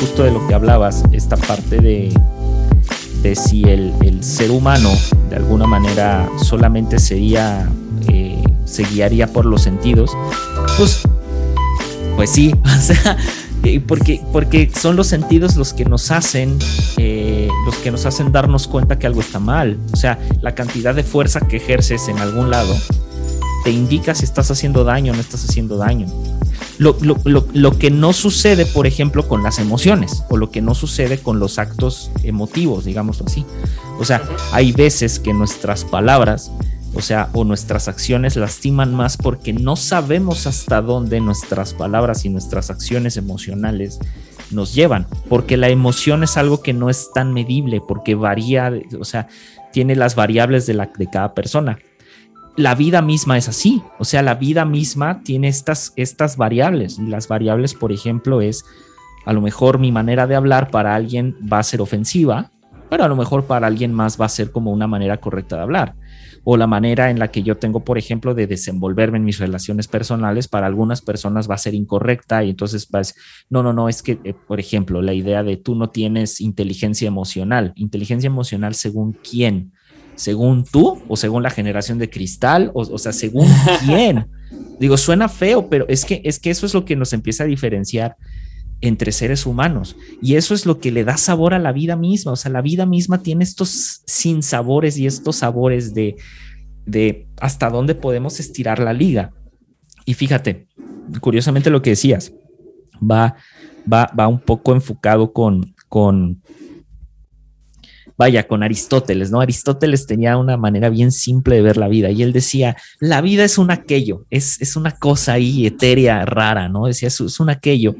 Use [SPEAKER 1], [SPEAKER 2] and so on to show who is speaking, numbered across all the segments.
[SPEAKER 1] justo de lo que hablabas, esta parte de, de si el, el ser humano de alguna manera solamente sería, eh, se guiaría por los sentidos, pues, pues sí, o sea, porque, porque son los sentidos los que nos hacen, eh, los que nos hacen darnos cuenta que algo está mal. O sea, la cantidad de fuerza que ejerces en algún lado te indica si estás haciendo daño o no estás haciendo daño. Lo, lo, lo, lo, que no sucede, por ejemplo, con las emociones o lo que no sucede con los actos emotivos, digámoslo así. O sea, hay veces que nuestras palabras, o sea, o nuestras acciones lastiman más porque no sabemos hasta dónde nuestras palabras y nuestras acciones emocionales nos llevan, porque la emoción es algo que no es tan medible, porque varía, o sea, tiene las variables de, la, de cada persona la vida misma es así, o sea, la vida misma tiene estas, estas variables y las variables, por ejemplo, es a lo mejor mi manera de hablar para alguien va a ser ofensiva, pero a lo mejor para alguien más va a ser como una manera correcta de hablar. O la manera en la que yo tengo, por ejemplo, de desenvolverme en mis relaciones personales, para algunas personas va a ser incorrecta y entonces vas, no, no, no, es que, eh, por ejemplo, la idea de tú no tienes inteligencia emocional. Inteligencia emocional según quién según tú o según la generación de cristal, o, sea, según quién. Digo, suena feo, pero es que, es que eso es lo que nos empieza a diferenciar entre seres humanos. Y eso es lo que le da sabor a la vida misma. O sea, la vida misma tiene estos sinsabores y estos sabores de, de hasta dónde podemos estirar la liga. Y fíjate, curiosamente lo que decías, va, va, va un poco enfocado con, con vaya, con Aristóteles, ¿no? Aristóteles tenía una manera bien simple de ver la vida y él decía, la vida es un aquello, es, es una cosa ahí etérea, rara, ¿no? Decía, es, es un aquello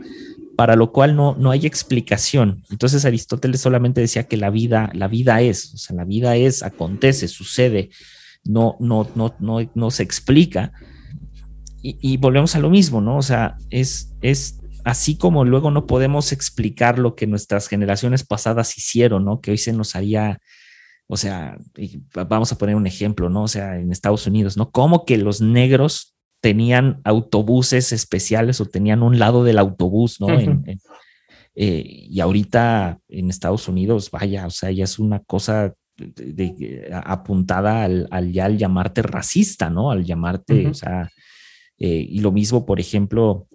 [SPEAKER 1] para lo cual no, no hay explicación. Entonces Aristóteles solamente decía que la vida, la vida es, o sea, la vida es, acontece, sucede, no, no, no, no, no se explica. Y, y volvemos a lo mismo, ¿no? O sea, es, es así como luego no podemos explicar lo que nuestras generaciones pasadas hicieron, ¿no? Que hoy se nos haría, o sea, vamos a poner un ejemplo, ¿no? O sea, en Estados Unidos, ¿no? Como que los negros tenían autobuses especiales o tenían un lado del autobús, ¿no? Eh, y ahorita en Estados Unidos, vaya, o sea, ya es una cosa de, apuntada al, ya al llamarte racista, ¿no? Al llamarte, o sea, eh, y lo mismo, por ejemplo,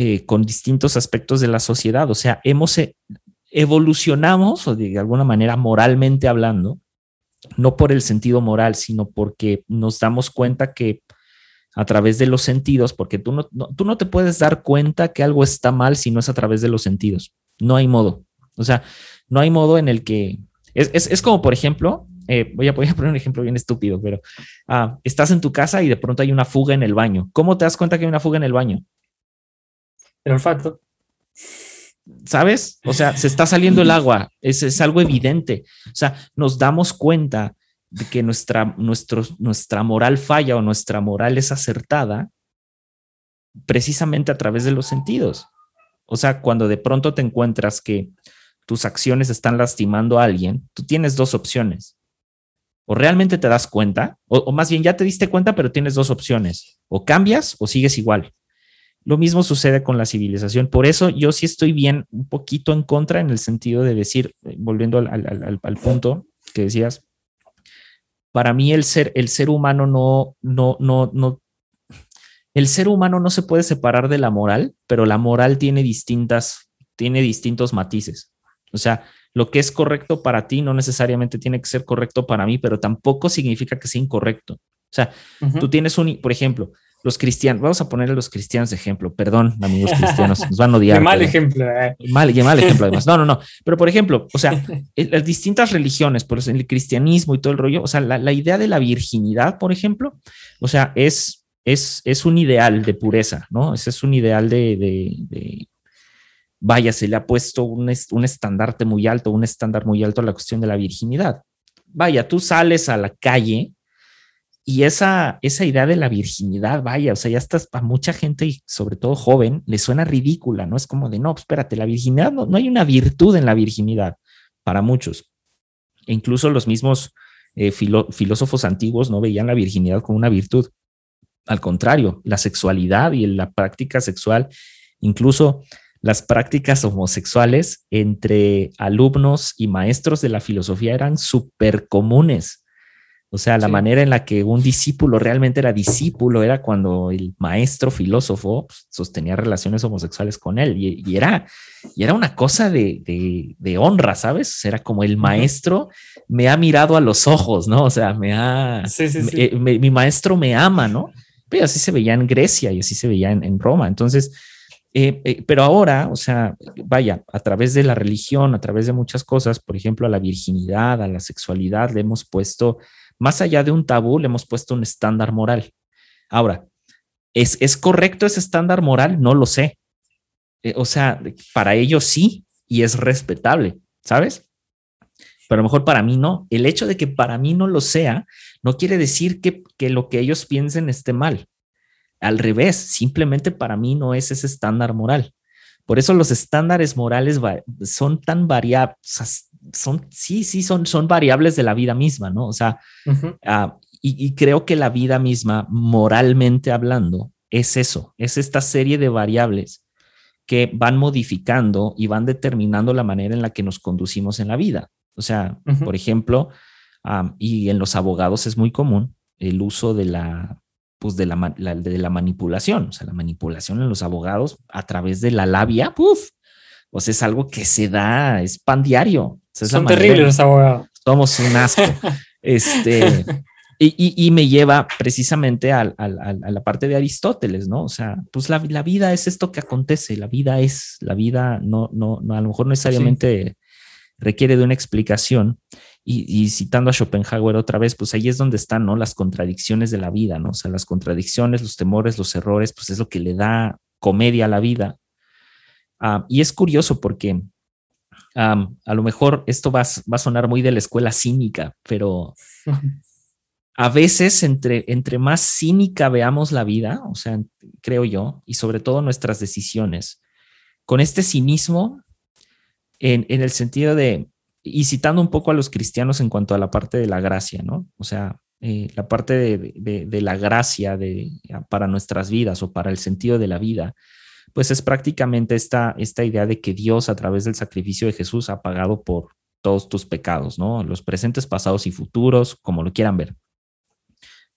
[SPEAKER 1] eh, con distintos aspectos de la sociedad. O sea, hemos eh, evolucionamos, o de alguna manera moralmente hablando, no por el sentido moral, sino porque nos damos cuenta que a través de los sentidos, porque tú no, tú no te puedes dar cuenta que algo está mal si no es a través de los sentidos. No hay modo. O sea, no hay modo en el que... Es, como, por ejemplo, eh, voy, a, poner un ejemplo bien estúpido, pero ah, estás en tu casa y de pronto hay una fuga en el baño. ¿Cómo te das cuenta que hay una fuga en el baño?
[SPEAKER 2] El olfato.
[SPEAKER 1] ¿Sabes? O sea, se está saliendo el agua, es, es algo evidente. O sea, nos damos cuenta de que nuestra, nuestro, nuestra moral falla o nuestra moral es acertada precisamente a través de los sentidos. O sea, cuando de pronto te encuentras que tus acciones están lastimando a alguien, tú tienes dos opciones. O realmente te das cuenta, o, o, más bien ya te diste cuenta, pero tienes dos opciones. O cambias o sigues igual. Lo mismo sucede con la civilización. Por eso yo sí estoy bien un poquito en contra en el sentido de decir, eh, volviendo al, punto que decías, para mí el ser, el ser humano no, no, no, no, el ser humano no se puede separar de la moral, pero la moral tiene distintas, tiene distintos matices. O sea, lo que es correcto para ti no necesariamente tiene que ser correcto para mí, pero tampoco significa que sea incorrecto. O sea, tú tienes un, por ejemplo, los cristianos, vamos a poner a los cristianos de ejemplo, perdón, amigos cristianos, nos van a odiar.
[SPEAKER 2] Qué mal ejemplo. Eh.
[SPEAKER 1] Mal, qué mal ejemplo además. No, no, no. Pero por ejemplo, o sea, las distintas religiones, por el cristianismo y todo el rollo, o sea, la, idea de la virginidad, por ejemplo, o sea, es, es, es un ideal de pureza, ¿no? Ese es un ideal de, de, de vaya, se le ha puesto un, un estandarte muy alto, un estándar muy alto a la cuestión de la virginidad. Vaya, tú sales a la calle y esa, esa idea de la virginidad, vaya, o sea, ya estás para mucha gente y sobre todo joven, le suena ridícula, ¿no? Es como de, no, espérate, la virginidad, no, no hay una virtud en la virginidad para muchos. E incluso los mismos eh, filósofos antiguos no veían la virginidad como una virtud. Al contrario, la sexualidad y la práctica sexual, incluso las prácticas homosexuales entre alumnos y maestros de la filosofía eran súper comunes. O sea, la manera en la que un discípulo realmente era discípulo era cuando el maestro filósofo pues, sostenía relaciones homosexuales con él y, era, y era una cosa de, honra, ¿sabes? Era como el maestro me ha mirado a los ojos, ¿no? O sea, me ha... Eh, mi maestro me ama, ¿no? Pero así se veía en Grecia y así se veía en, Roma. Entonces, eh, eh, pero ahora, o sea, vaya, a través de la religión, a través de muchas cosas, por ejemplo, a la virginidad, a la sexualidad, le hemos puesto más allá de un tabú, le hemos puesto un estándar moral. Ahora, ¿es, ¿es correcto ese estándar moral? No lo sé. Eh, o sea, para ellos sí, y es respetable, ¿sabes? Pero a lo mejor para mí no. El hecho de que para mí no lo sea, no quiere decir que, que lo que ellos piensen esté mal. Al revés, simplemente para mí no es ese estándar moral. Por eso los estándares morales son tan variables, son, sí, sí, son, son variables de la vida misma, ¿no? O sea, ah, y, creo que la vida misma, moralmente hablando, es eso, es esta serie de variables que van modificando y van determinando la manera en la que nos conducimos en la vida. O sea, por ejemplo, y en los abogados es muy común el uso de la, pues de la, de la manipulación, o sea, la manipulación en los abogados a través de la labia, ¡puf! Pues es algo que se da, es pan diario.
[SPEAKER 2] Son terribles los abogados.
[SPEAKER 1] Somos un asco. este, y, me lleva precisamente a, la parte de Aristóteles, ¿no? O sea, pues la, vida es esto que acontece, la vida es, la vida no, no, no a lo mejor necesariamente requiere de una explicación. Y, citando a Schopenhauer otra vez, pues ahí es donde están, ¿no? Las contradicciones de la vida, ¿no? O sea, las contradicciones, los temores, los errores, pues es lo que le da comedia a la vida. Ah, y es curioso porque a lo mejor esto va, va, a sonar muy de la escuela cínica, pero a veces entre, entre más cínica veamos la vida, o sea, creo yo, y sobre todo nuestras decisiones, con este cinismo en, en el sentido de, y citando un poco a los cristianos en cuanto a la parte de la gracia, ¿no? O sea, eh, la parte de, de, de, la gracia de, para nuestras vidas o para el sentido de la vida, pues es prácticamente esta, esta idea de que Dios a través del sacrificio de Jesús ha pagado por todos tus pecados, ¿no? Los presentes, pasados y futuros, como lo quieran ver.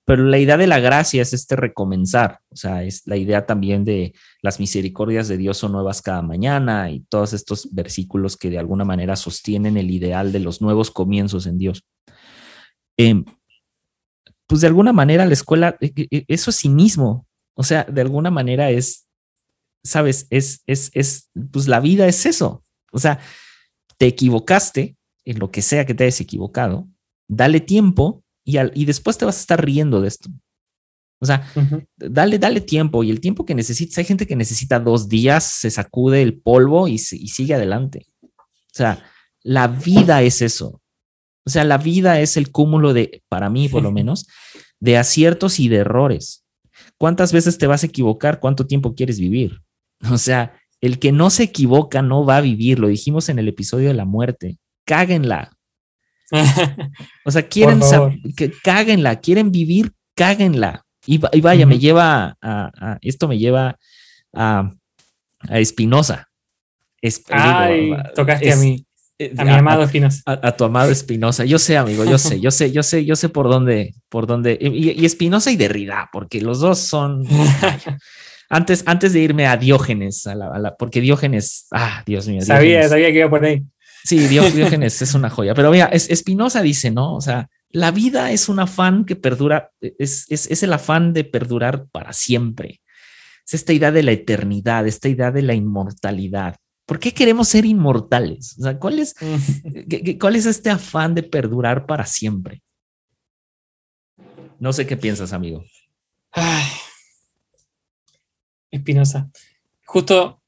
[SPEAKER 1] Pero la idea de la gracia es este recomenzar, o sea, es la idea también de las misericordias de Dios son nuevas cada mañana y todos estos versículos que de alguna manera sostienen el ideal de los nuevos comienzos en Dios. Em, pues de alguna manera la escuela, e, e, eso es cinismo, o sea, de alguna manera es sabes, es, es, es, pues la vida es eso. O sea, te equivocaste en lo que sea que te hayas equivocado, dale tiempo y, y después te vas a estar riendo de esto. O sea, dale, dale tiempo y el tiempo que necesitas. Hay gente que necesita dos días, se sacude el polvo y, y sigue adelante. O sea, la vida es eso. O sea, la vida es el cúmulo de, para mí por lo menos, de aciertos y de errores. ¿Cuántas veces te vas a equivocar? ¿Cuánto tiempo quieres vivir? O sea, el que no se equivoca no va a vivir, lo dijimos en el episodio de la muerte. Cáguenla. o sea, quieren que cáguenla, quieren vivir, cáguenla. Y, vaya, me lleva a, esto me lleva a, a Espinosa.
[SPEAKER 2] Ay, tocaste a mí. Eh, a mi amado Espinosa.
[SPEAKER 1] A, tu amado Espinosa. Yo sé, amigo, yo sé, yo sé, yo sé, yo sé por dónde, por dónde. Y, Espinosa y Derrida, porque los dos son. Antes, antes de irme a Diógenes, a la, porque Diógenes, ah, Dios mío.
[SPEAKER 2] Sabía, sabía que iba por ahí.
[SPEAKER 1] Sí, Diógenes es una joya. Pero mira, Espinosa dice, ¿no? O sea, la vida es un afán que perdura, es, es, el afán de perdurar para siempre. Es esta idea de la eternidad, esta idea de la inmortalidad. ¿Por qué queremos ser inmortales? O sea, ¿cuál es, ¿cuál es este afán de perdurar para siempre? No sé qué piensas, amigo.
[SPEAKER 2] Ay, Espinosa. Justo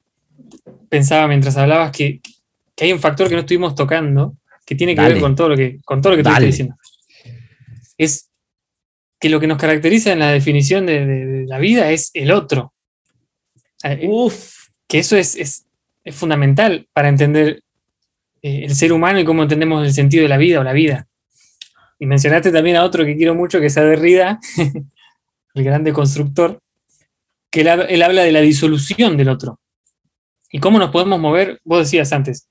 [SPEAKER 2] pensaba mientras hablabas que, hay un factor que no estuvimos tocando que tiene que ver con todo lo que, con todo lo que te estoy diciendo. Es que lo que nos caracteriza en la definición de, la vida es el otro. Eh, Uf. Que eso es, fundamental para entender eh, el ser humano y cómo entendemos el sentido de la vida o la vida. Y mencionaste también a otro que quiero mucho, que es Derrida, el grande constructor, que él, habla de la disolución del otro. ¿Y cómo nos podemos mover? Vos decías antes,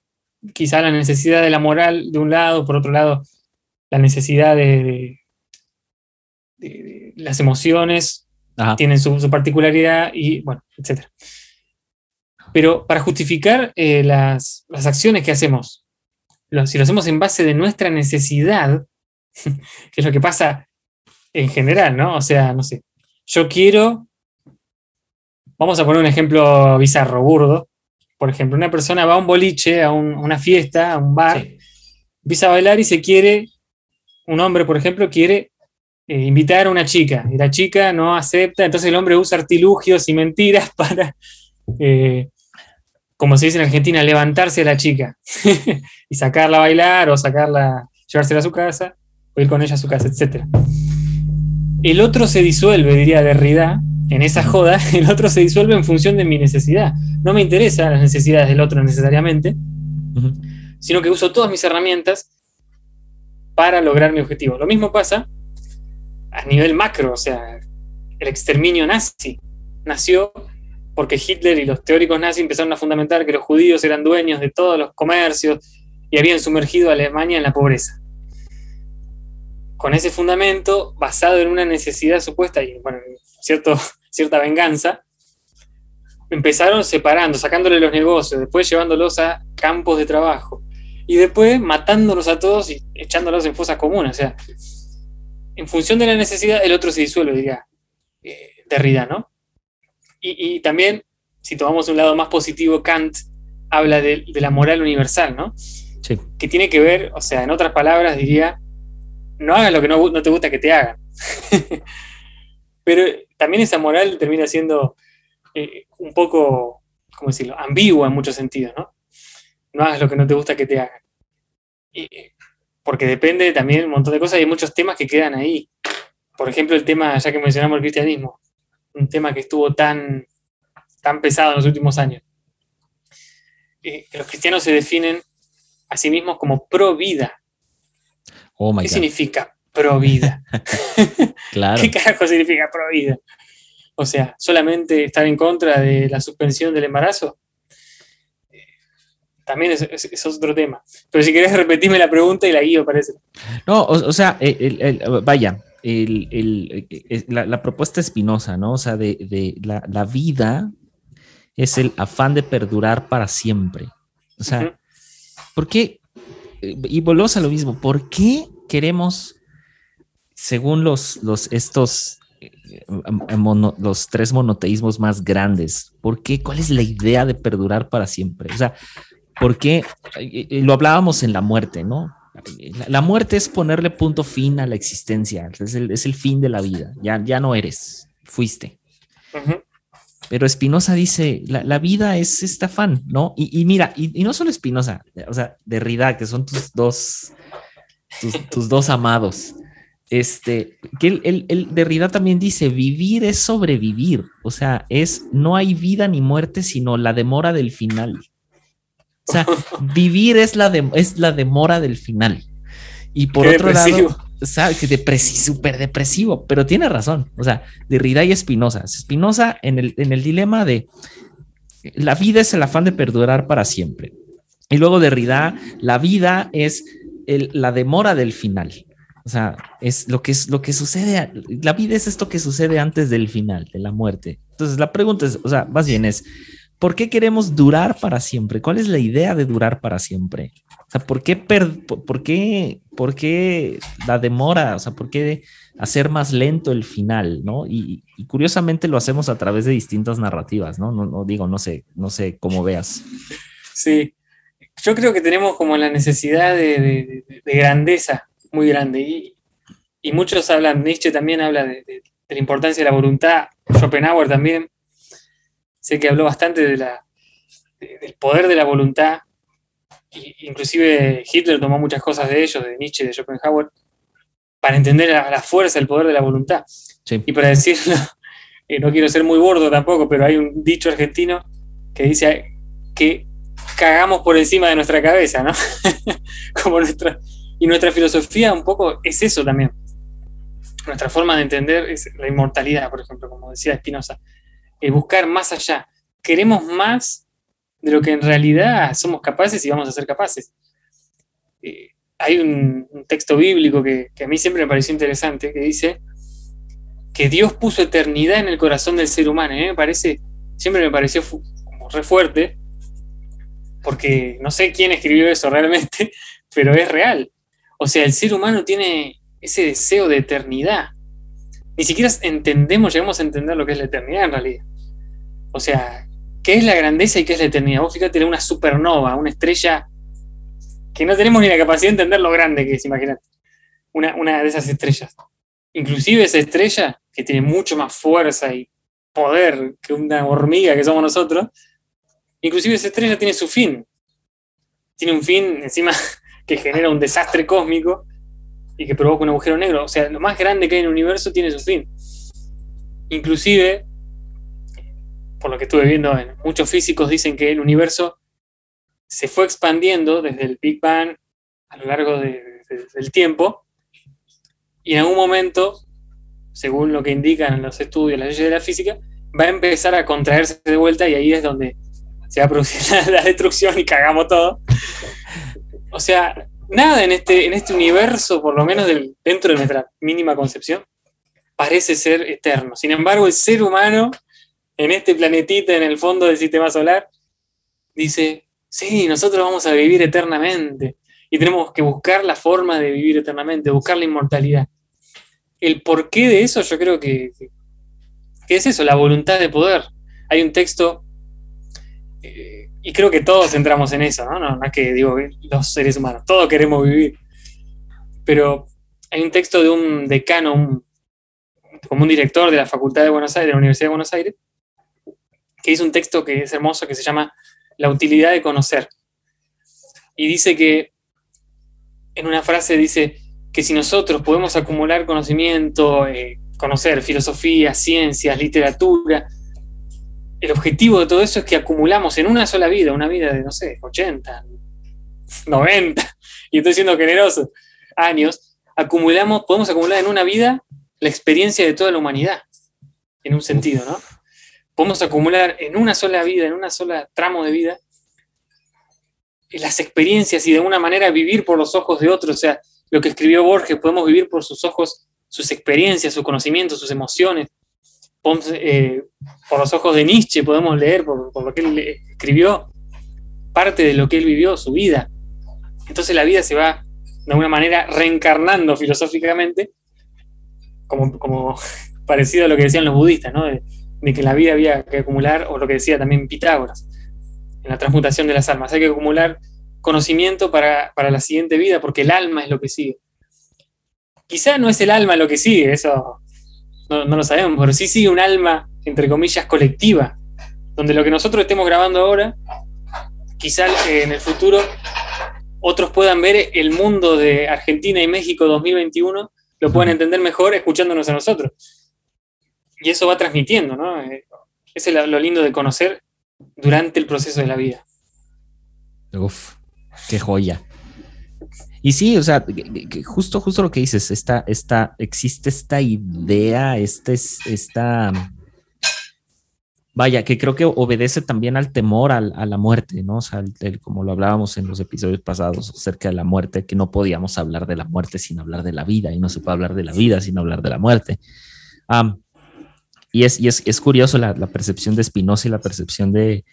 [SPEAKER 2] quizá la necesidad de la moral de un lado, por otro lado, la necesidad de, las emociones tienen su, particularidad y bueno, etc. Pero para justificar eh, las, acciones que hacemos, si lo hacemos en base de nuestra necesidad, que es lo que pasa en general, ¿no? O sea, no sé, yo quiero, vamos a poner un ejemplo bizarro, burdo, por ejemplo, una persona va a un boliche, a, una fiesta, a un bar, empieza a bailar y se quiere, un hombre, por ejemplo, quiere eh, invitar a una chica y la chica no acepta, entonces el hombre usa artilugios y mentiras para, eh, como se dice en Argentina, levantarse a la chica y sacarla a bailar o sacarla, llevársela a su casa o ir con ella a su casa, etc. El otro se disuelve, diría Derrida, en esa joda, el otro se disuelve en función de mi necesidad. No me interesan las necesidades del otro necesariamente, sino que uso todas mis herramientas para lograr mi objetivo. Lo mismo pasa a nivel macro, o sea, el exterminio nazi nació porque Hitler y los teóricos nazis empezaron a fundamentar que los judíos eran dueños de todos los comercios y habían sumergido a Alemania en la pobreza. Con ese fundamento, basado en una necesidad supuesta y bueno, cierto, cierta venganza, empezaron separando, sacándole los negocios, después llevándolos a campos de trabajo y después matándolos a todos y echándolos en fosas comunes. O sea, en función de la necesidad, el otro se disuelve, diría eh, Derrida, ¿no? Y, también, si tomamos un lado más positivo, Kant habla de, la moral universal, ¿no? Sí. Que tiene que ver, o sea, en otras palabras, diría, no hagas lo que no, no te gusta que te hagan. Pero también esa moral termina siendo eh, un poco, ¿cómo decirlo?, ambigua en muchos sentidos, ¿no? No hagas lo que no te gusta que te hagan. porque depende también un montón de cosas y hay muchos temas que quedan ahí. Por ejemplo, el tema, ya que mencionamos el cristianismo, un tema que estuvo tan, tan pesado en los últimos años. Eh, que los cristianos se definen a sí mismos como pro vida. Oh ¿Qué significa pro vida? claro. ¿Qué carajo significa pro vida? O sea, solamente estar en contra de la suspensión del embarazo. Eh, también es, otro tema. Pero si querés repetirme la pregunta y la guío, parece.
[SPEAKER 1] No, o, sea, vaya, la, propuesta espinosa, ¿no? O sea, de, la, vida es el afán de perdurar para siempre. O sea, ¿por qué? Y volvemos a lo mismo, ¿por qué queremos, según los, los estos eh, los tres monoteísmos más grandes. ¿Por qué? ¿Cuál es la idea de perdurar para siempre? O sea, ¿por qué? Lo hablábamos en la muerte, ¿no? La, muerte es ponerle punto fin a la existencia, es el, fin de la vida, ya, ya no eres, fuiste. Pero Espinosa dice, la, vida es este afán, ¿no? Y, mira, y, no solo Espinosa, o sea, Derrida, que son tus dos, tus dos amados este, que el, el, Derrida también dice, vivir es sobrevivir, o sea, es, no hay vida ni muerte, sino la demora del final. O sea, vivir es la, es la demora del final. Y por otro lado, ¿sabes? Que depresivo, súper depresivo, pero tiene razón. O sea, Derrida y Espinosa. Espinosa en el, en el dilema de la vida es el afán de perdurar para siempre. Y luego Derrida, la vida es la demora del final. O sea, es lo que es lo que sucede. La vida es esto que sucede antes del final, de la muerte. Entonces, la pregunta es, o sea, más bien es, ¿por qué queremos durar para siempre? ¿Cuál es la idea de durar para siempre? O sea, ¿por qué, por, qué, por qué la demora? O sea, ¿por qué hacer más lento el final? ¿no? Y, curiosamente lo hacemos a través de distintas narrativas, ¿no? No, no digo, no sé, no sé cómo veas.
[SPEAKER 2] Sí, yo creo que tenemos como la necesidad de grandeza muy grande. Y, y muchos hablan, Nietzsche también habla de, la importancia de la voluntad, Schopenhauer también. Sé que habló bastante de la, del poder de la voluntad. inclusive Hitler tomó muchas cosas de ellos, de Nietzsche, de Schopenhauer, para entender la, fuerza, el poder de la voluntad. Y para decirlo, eh, no quiero ser muy gordo tampoco, pero hay un dicho argentino que dice que cagamos por encima de nuestra cabeza, ¿no? Como nuestra, y nuestra filosofía un poco es eso también. Nuestra forma de entender es la inmortalidad, por ejemplo, como decía Spinoza. El buscar más allá. Queremos más de lo que en realidad somos capaces y vamos a ser capaces. Eh, hay un, texto bíblico que, a mí siempre me pareció interesante, que dice que Dios puso eternidad en el corazón del ser humano. me parece, siempre me pareció como re fuerte, porque no sé quién escribió eso realmente, pero es real. O sea, el ser humano tiene ese deseo de eternidad. Ni siquiera entendemos, llegamos a entender lo que es la eternidad en realidad. O sea, ¿qué es la grandeza y qué es la eternidad? Vos fíjate, una supernova, una estrella que no tenemos ni la capacidad de entender lo grande que es, imagínate. Una, una de esas estrellas. Inclusive esa estrella, que tiene mucho más fuerza y poder que una hormiga que somos nosotros, inclusive esa estrella tiene su fin. Tiene un fin encima que genera un desastre cósmico y que provoca un agujero negro. O sea, lo más grande que hay en el universo tiene su fin. Inclusive, por lo que estuve viendo, muchos físicos dicen que el universo se fue expandiendo desde el Big Bang a lo largo del tiempo y en algún momento, según lo que indican los estudios, las leyes de la física, va a empezar a contraerse de vuelta y ahí es donde se va a producir la, destrucción y cagamos todo. O sea, nada en este, en este universo, por lo menos dentro de nuestra mínima concepción, parece ser eterno. Sin embargo, el ser humano en este planetita en el fondo del sistema solar dice, sí, nosotros vamos a vivir eternamente y tenemos que buscar la forma de vivir eternamente, buscar la inmortalidad. El porqué de eso yo creo que, que es eso, la voluntad de poder. Hay un texto eh, y creo que todos entramos en eso, ¿no? No, es que digo los seres humanos, todos queremos vivir. Pero hay un texto de un decano, como un director de la Facultad de Buenos Aires, de la Universidad de Buenos Aires, que hizo un texto que es hermoso, que se llama La utilidad de conocer. Y dice que, en una frase dice que si nosotros podemos acumular conocimiento, eh, conocer filosofía, ciencias, literatura, el objetivo de todo eso es que acumulamos en una sola vida, una vida de, no sé, 80, 90, y estoy siendo generoso, años, acumulamos, podemos acumular en una vida la experiencia de toda la humanidad, en un sentido, ¿no? Podemos acumular en una sola vida, en una sola tramo de vida, las experiencias y de alguna manera vivir por los ojos de otros, o sea, lo que escribió Borges, podemos vivir por sus ojos, sus experiencias, sus conocimientos, sus emociones, eh, por los ojos de Nietzsche podemos leer, por, lo que él escribió, parte de lo que él vivió, su vida. Entonces la vida se va de alguna manera reencarnando filosóficamente, como, como parecido a lo que decían los budistas, ¿no? de, que la vida había que acumular, o lo que decía también Pitágoras, en la transmutación de las almas, hay que acumular conocimiento para, para la siguiente vida, porque el alma es lo que sigue. Quizá no es el alma lo que sigue, eso no, lo sabemos, pero sí sigue un alma, entre comillas, colectiva, donde lo que nosotros estemos grabando ahora, quizá en el futuro otros puedan ver el mundo de Argentina y México 2021, lo puedan entender mejor escuchándonos a nosotros. Y eso va transmitiendo, ¿no? Eh, eso es lo lindo de conocer durante el proceso de la vida.
[SPEAKER 1] Uf, qué joya. Y sí, o sea, justo, justo lo que dices, esta, esta, existe esta idea, este, esta, vaya, que creo que obedece también al temor a la muerte, ¿no? O sea, como lo hablábamos en los episodios pasados acerca de la muerte, que no podíamos hablar de la muerte sin hablar de la vida, y no se puede hablar de la vida sin hablar de la muerte. y es, y es, curioso la, percepción de Spinoza y la percepción de,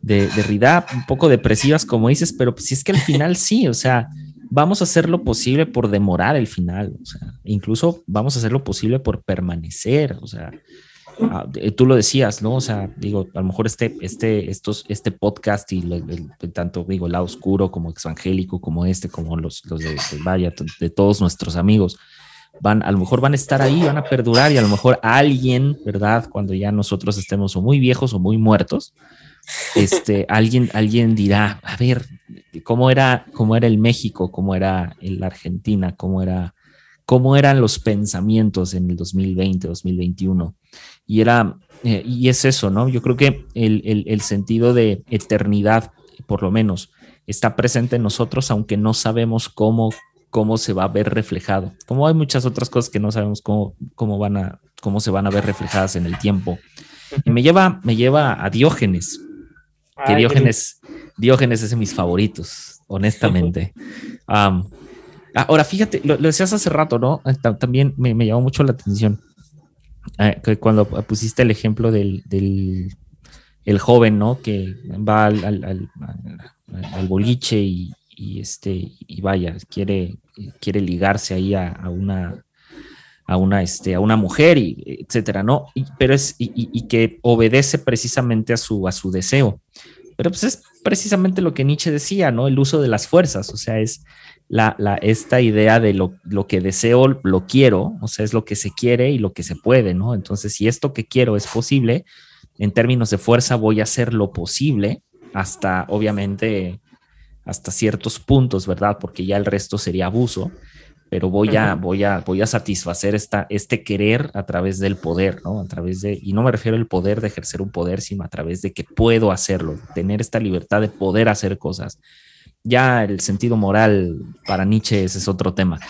[SPEAKER 1] de, de Rida, un poco depresivas, como dices, pero pues si es que al final sí, o sea, vamos a hacer lo posible por demorar el final, o sea, incluso vamos a hacer lo posible por permanecer, o sea, ah, tú lo decías, ¿no? O sea, digo, a lo mejor este, este, estos, este podcast y tanto, digo, el lado oscuro como exangélico, como este, como los, los de, vaya, de todos nuestros amigos, van, a lo mejor van a estar ahí, van a perdurar y a lo mejor alguien, ¿verdad? Cuando ya nosotros estemos o muy viejos o muy muertos, este, alguien, alguien dirá, a ver, ¿cómo era, cómo era el México, cómo era la Argentina, cómo, era, cómo eran los pensamientos en el 2020, 2021? Y era, eh, y es eso, ¿no? Yo creo que el, el, sentido de eternidad, por lo menos, está presente en nosotros, aunque no sabemos cómo, cómo se va a ver reflejado. Como hay muchas otras cosas que no sabemos cómo, cómo, van a, cómo se van a ver reflejadas en el tiempo. Y me lleva, me lleva a Diógenes, que Diógenes, Diógenes es de mis favoritos, honestamente. ahora, fíjate, lo, decías hace rato, ¿no? También me, llamó mucho la atención eh, cuando pusiste el ejemplo del, el joven, ¿no? Que va al, al, boliche y, este, y vaya, quiere, quiere ligarse ahí a, una a una, este, a una mujer, y etcétera, ¿no? pero es, y, que obedece precisamente a su, a su deseo. Pero pues es precisamente lo que Nietzsche decía, ¿no? El uso de las fuerzas, o sea, es la, la, esta idea de lo, lo, que deseo, lo quiero, o sea, es lo que se quiere y lo que se puede, ¿no? Entonces, si esto que quiero es posible, en términos de fuerza voy a hacer lo posible hasta, obviamente, hasta ciertos puntos, ¿verdad? Porque ya el resto sería abuso pero voy a, voy a, voy a satisfacer esta, este querer a través del poder, ¿no? A través de, y no me refiero al poder de ejercer un poder, sino a través de que puedo hacerlo, tener esta libertad de poder hacer cosas. Ya el sentido moral para Nietzsche ese es otro tema,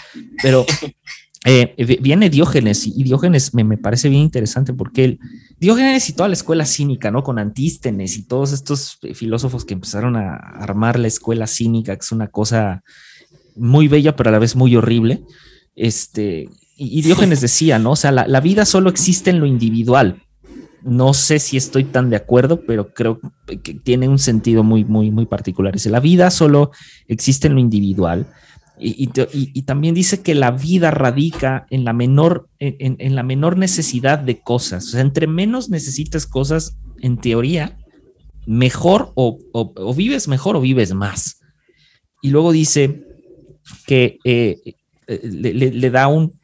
[SPEAKER 1] pero eh, viene Diógenes y Diógenes me, me, parece bien interesante porque él, Diógenes y toda la escuela cínica, ¿no? Con Antístenes y todos estos filósofos que empezaron a armar la escuela cínica, que es una cosa muy bella, pero a la vez muy horrible. Este, y, Diógenes decía, ¿no? O sea, la, vida solo existe en lo individual. No sé si estoy tan de acuerdo, pero creo que tiene un sentido muy, muy, muy particular. Dice, la vida solo existe en lo individual. Y, también dice que la vida radica en la menor, en, la menor necesidad de cosas. O sea, entre menos necesitas cosas, en teoría, mejor o, o vives mejor o vives más. Y luego dice, que eh, eh, le, da un,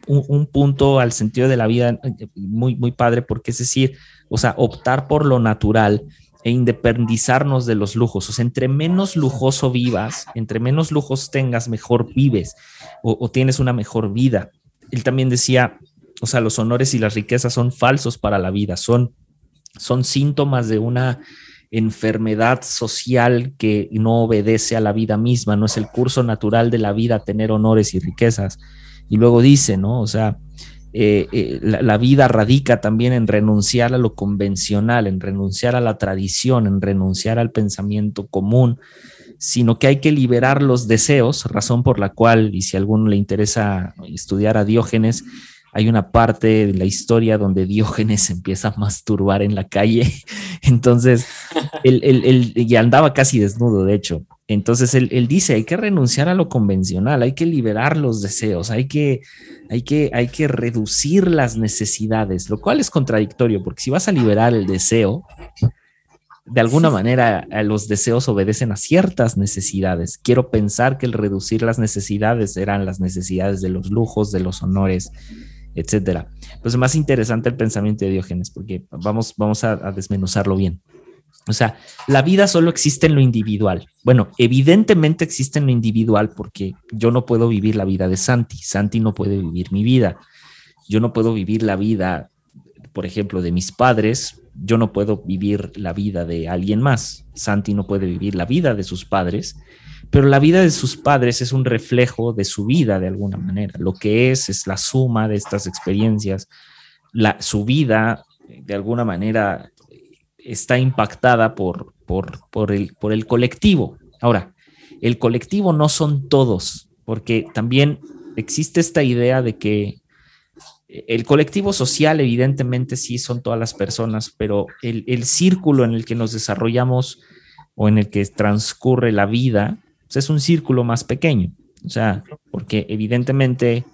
[SPEAKER 1] punto al sentido de la vida eh, muy, muy padre, porque es decir, o sea, optar por lo natural e independizarnos de los lujos. O sea, entre menos lujoso vivas, entre menos lujos tengas, mejor vives o, o tienes una mejor vida. Él también decía, o sea, los honores y las riquezas son falsos para la vida, son, son síntomas de una enfermedad social que no obedece a la vida misma, no es el curso natural de la vida tener honores y riquezas. Y luego dice, ¿no? O sea, eh, eh, la, vida radica también en renunciar a lo convencional, en renunciar a la tradición, en renunciar al pensamiento común, sino que hay que liberar los deseos, razón por la cual, y si a alguno le interesa estudiar a Diógenes, hay una parte de la historia donde Diógenes empieza a masturbar en la calle. Entonces, él, ya andaba casi desnudo, de hecho. Entonces, él, dice, hay que renunciar a lo convencional, hay que liberar los deseos, hay que, hay, que, hay que reducir las necesidades, lo cual es contradictorio, porque si vas a liberar el deseo, de alguna manera los deseos obedecen a ciertas necesidades. Quiero pensar que el reducir las necesidades eran las necesidades de los lujos, de los honores, etcétera. Pues más interesante el pensamiento de Diógenes, porque vamos, vamos a, desmenuzarlo bien. O sea, la vida solo existe en lo individual. Bueno, evidentemente existe en lo individual porque yo no puedo vivir la vida de Santi. Santi no puede vivir mi vida. Yo no puedo vivir la vida, por ejemplo, de mis padres. Yo no puedo vivir la vida de alguien más. Santi no puede vivir la vida de sus padres pero la vida de sus padres es un reflejo de su vida de alguna manera. Lo que es es la suma de estas experiencias. La, su vida, de alguna manera, está impactada por, por, por, el, por el colectivo. Ahora, el colectivo no son todos, porque también existe esta idea de que el colectivo social, evidentemente, sí son todas las personas, pero el, el, círculo en el que nos desarrollamos o en el que transcurre la vida es un círculo más pequeño. O sea, porque evidentemente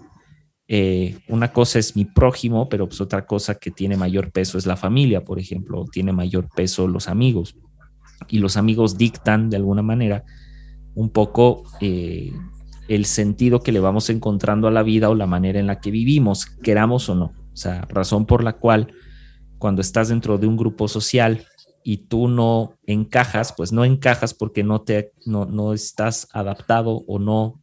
[SPEAKER 1] eh, una cosa es mi prójimo, pero pues otra cosa que tiene mayor peso es la familia, por ejemplo, tiene mayor peso los amigos. Y los amigos dictan de alguna manera un poco eh, el sentido que le vamos encontrando a la vida o la manera en la que vivimos, queramos o no. O sea, razón por la cual cuando estás dentro de un grupo social y tú no encajas, pues no encajas porque no te no, no estás adaptado o no,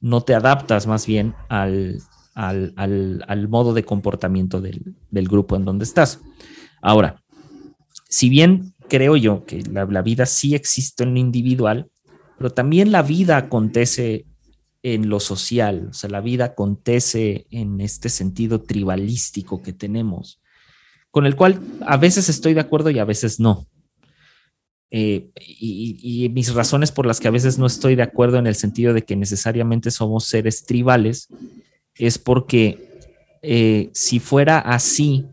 [SPEAKER 1] no te adaptas más bien al, al, al, modo de comportamiento del, del, grupo en donde estás. Ahora, si bien creo yo que la, la vida sí existe en lo individual, pero también la vida acontece en lo social, o sea, la vida acontece en este sentido tribalístico que tenemos con el cual a veces estoy de acuerdo y a veces no. eh, y, mis razones por las que a veces no estoy de acuerdo en el sentido de que necesariamente somos seres tribales es porque eh, si fuera así,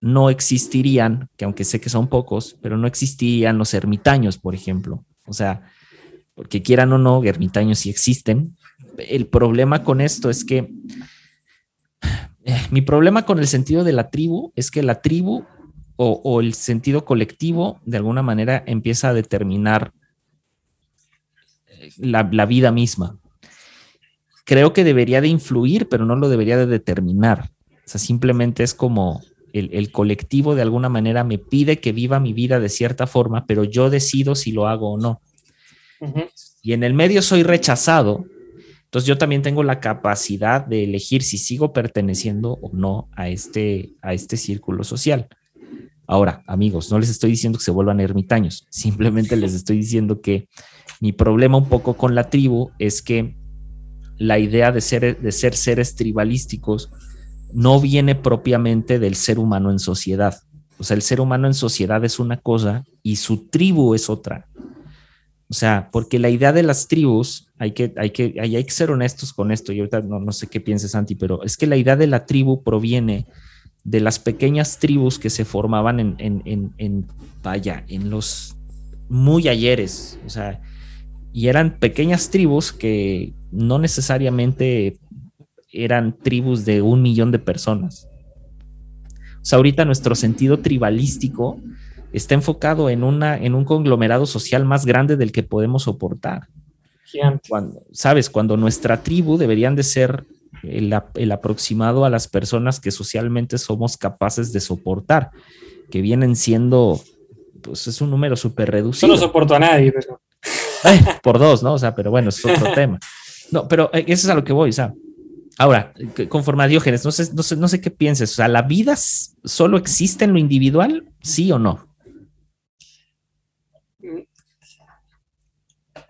[SPEAKER 1] no existirían, que aunque sé que son pocos, pero no existirían los ermitaños, por ejemplo. O sea, porque quieran o no, ermitaños sí existen. El problema con esto es que mi problema con el sentido de la tribu es que la tribu o, el sentido colectivo de alguna manera empieza a determinar eh, la, vida misma. Creo que debería de influir, pero no lo debería de determinar. O sea, simplemente es como el, colectivo de alguna manera me pide que viva mi vida de cierta forma, pero yo decido si lo hago o no. Y en el medio soy rechazado, entonces yo también tengo la capacidad de elegir si sigo perteneciendo o no a este, a este círculo social. Ahora, amigos, no les estoy diciendo que se vuelvan ermitaños, simplemente les estoy diciendo que mi problema un poco con la tribu es que la idea de ser, de ser seres tribalísticos no viene propiamente del ser humano en sociedad. O sea, el ser humano en sociedad es una cosa y su tribu es otra. O sea, porque la idea de las tribus, hay que, hay que, hay, que ser honestos con esto, y ahorita no, no sé qué pienses, Santi, pero es que la idea de la tribu proviene de las pequeñas tribus que se formaban en, en, en, vaya, en los muy ayeres, o sea, y eran pequeñas tribus que no necesariamente eran tribus de un millón de personas. O sea, ahorita nuestro sentido tribalístico está enfocado en, una, en un conglomerado social más grande del que podemos soportar. Cuando, ¿Sabes? Cuando nuestra tribu deberían de ser el, aproximado a las personas que socialmente somos capaces de soportar, que vienen siendo, pues es un número súper reducido.
[SPEAKER 2] no soporto a nadie, pero...
[SPEAKER 1] por dos, ¿no? O sea, pero bueno, es otro tema. No, pero eh, eso es a lo que voy, o sea, ahora, conforme a Diógenes, no sé, no sé, no sé qué pienses, o sea, ¿la vida solo existe en lo individual, sí o no?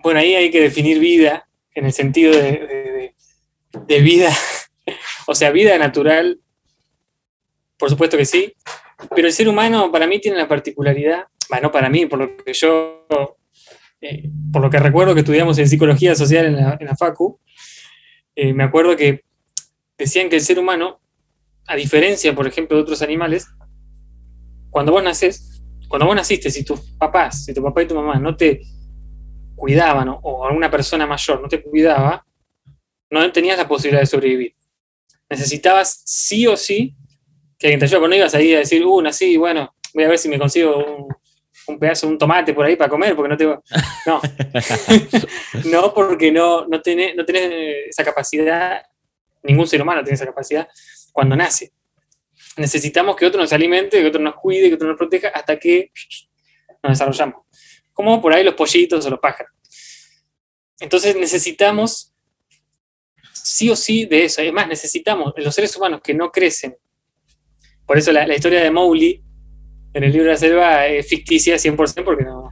[SPEAKER 2] Bueno, ahí hay que definir vida en el sentido de de vida, o sea, vida natural, por supuesto que sí, pero el ser humano para mí tiene la particularidad, bueno, para mí, por lo que yo, eh, por lo que recuerdo que estudiamos en psicología social en la, FACU, eh, me acuerdo que decían que el ser humano, a diferencia, por ejemplo, de otros animales, cuando vos naces, cuando vos naciste, si tus papás, si tu papá y tu mamá no te cuidaban o alguna persona mayor no te cuidaba, no tenías la posibilidad de sobrevivir. Necesitabas sí o sí que alguien te ayude, pero no ibas ahí a decir, uh, sí, bueno, voy a ver si me consigo un, pedazo, un tomate por ahí para comer, porque no tengo. No. no, porque no, no, tenés, no tenés esa capacidad, ningún ser humano tiene esa capacidad cuando nace. Necesitamos que otro nos alimente, que otro nos cuide, que otro nos proteja, hasta que nos desarrollamos. Como por ahí los pollitos o los pájaros. Entonces necesitamos sí o sí de eso. Es más, necesitamos, los seres humanos que no crecen, por eso la, historia de Mowgli en el libro de la selva es ficticia 100% porque no,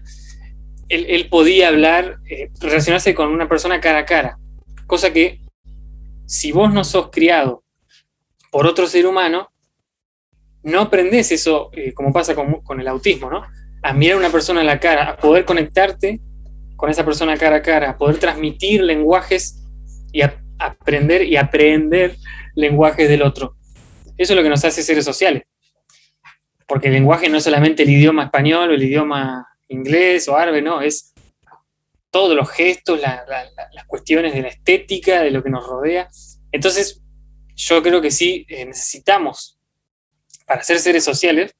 [SPEAKER 2] él, podía hablar, eh, relacionarse con una persona cara a cara, cosa que si vos no sos criado por otro ser humano, no aprendés eso, eh, como pasa con, el autismo, ¿no? A mirar a una persona en la cara, a poder conectarte con esa persona cara a cara, a poder transmitir lenguajes y aprender y aprender lenguajes del otro. Eso es lo que nos hace seres sociales. Porque el lenguaje no es solamente el idioma español o el idioma inglés o árabe, no, es todos los gestos, las cuestiones de la estética, de lo que nos rodea. Entonces, yo creo que sí eh, necesitamos, para ser seres sociales,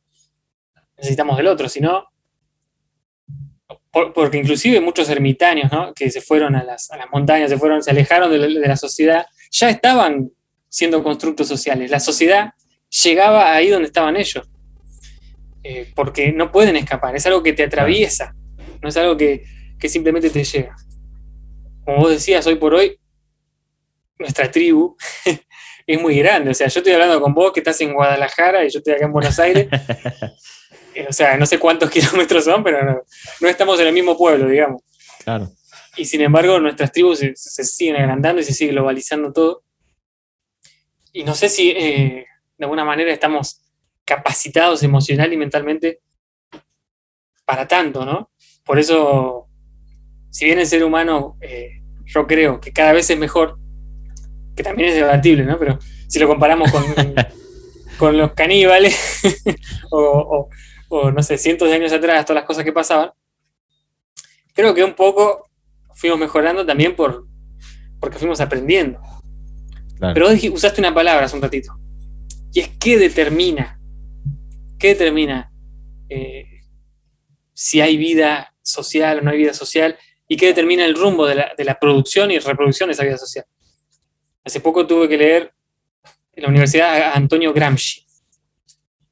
[SPEAKER 2] necesitamos del otro, si no, porque inclusive muchos ermitaños que se fueron a las, montañas, se fueron, se alejaron de la, sociedad, ya estaban siendo constructos sociales. La sociedad llegaba ahí donde estaban ellos, eh, porque no pueden escapar, es algo que te atraviesa, no es algo que, simplemente te llega. Como vos decías, hoy por hoy, nuestra tribu es muy grande. O sea, yo estoy hablando con vos que estás en Guadalajara y yo estoy acá en Buenos Aires. Eh, o sea, no sé cuántos kilómetros son, pero no, estamos en el mismo pueblo, digamos.
[SPEAKER 1] Claro.
[SPEAKER 2] Y sin embargo, nuestras tribus se, siguen agrandando y se sigue globalizando todo. Y no sé si eh, de alguna manera estamos capacitados emocional y mentalmente para tanto, ¿no? Por eso, si bien el ser humano, eh, yo creo que cada vez es mejor, que también es debatible, ¿no? Pero si lo comparamos con, con los caníbales o, no sé, cientos de años atrás, todas las cosas que pasaban, creo que un poco fuimos mejorando también por, porque fuimos aprendiendo. Pero vos usaste una palabra hace un ratito, y es qué determina, qué determina eh, si hay vida social o no hay vida social, y qué determina el rumbo de la, de la producción y reproducción de esa vida social. Hace poco tuve que leer en la universidad a Antonio Gramsci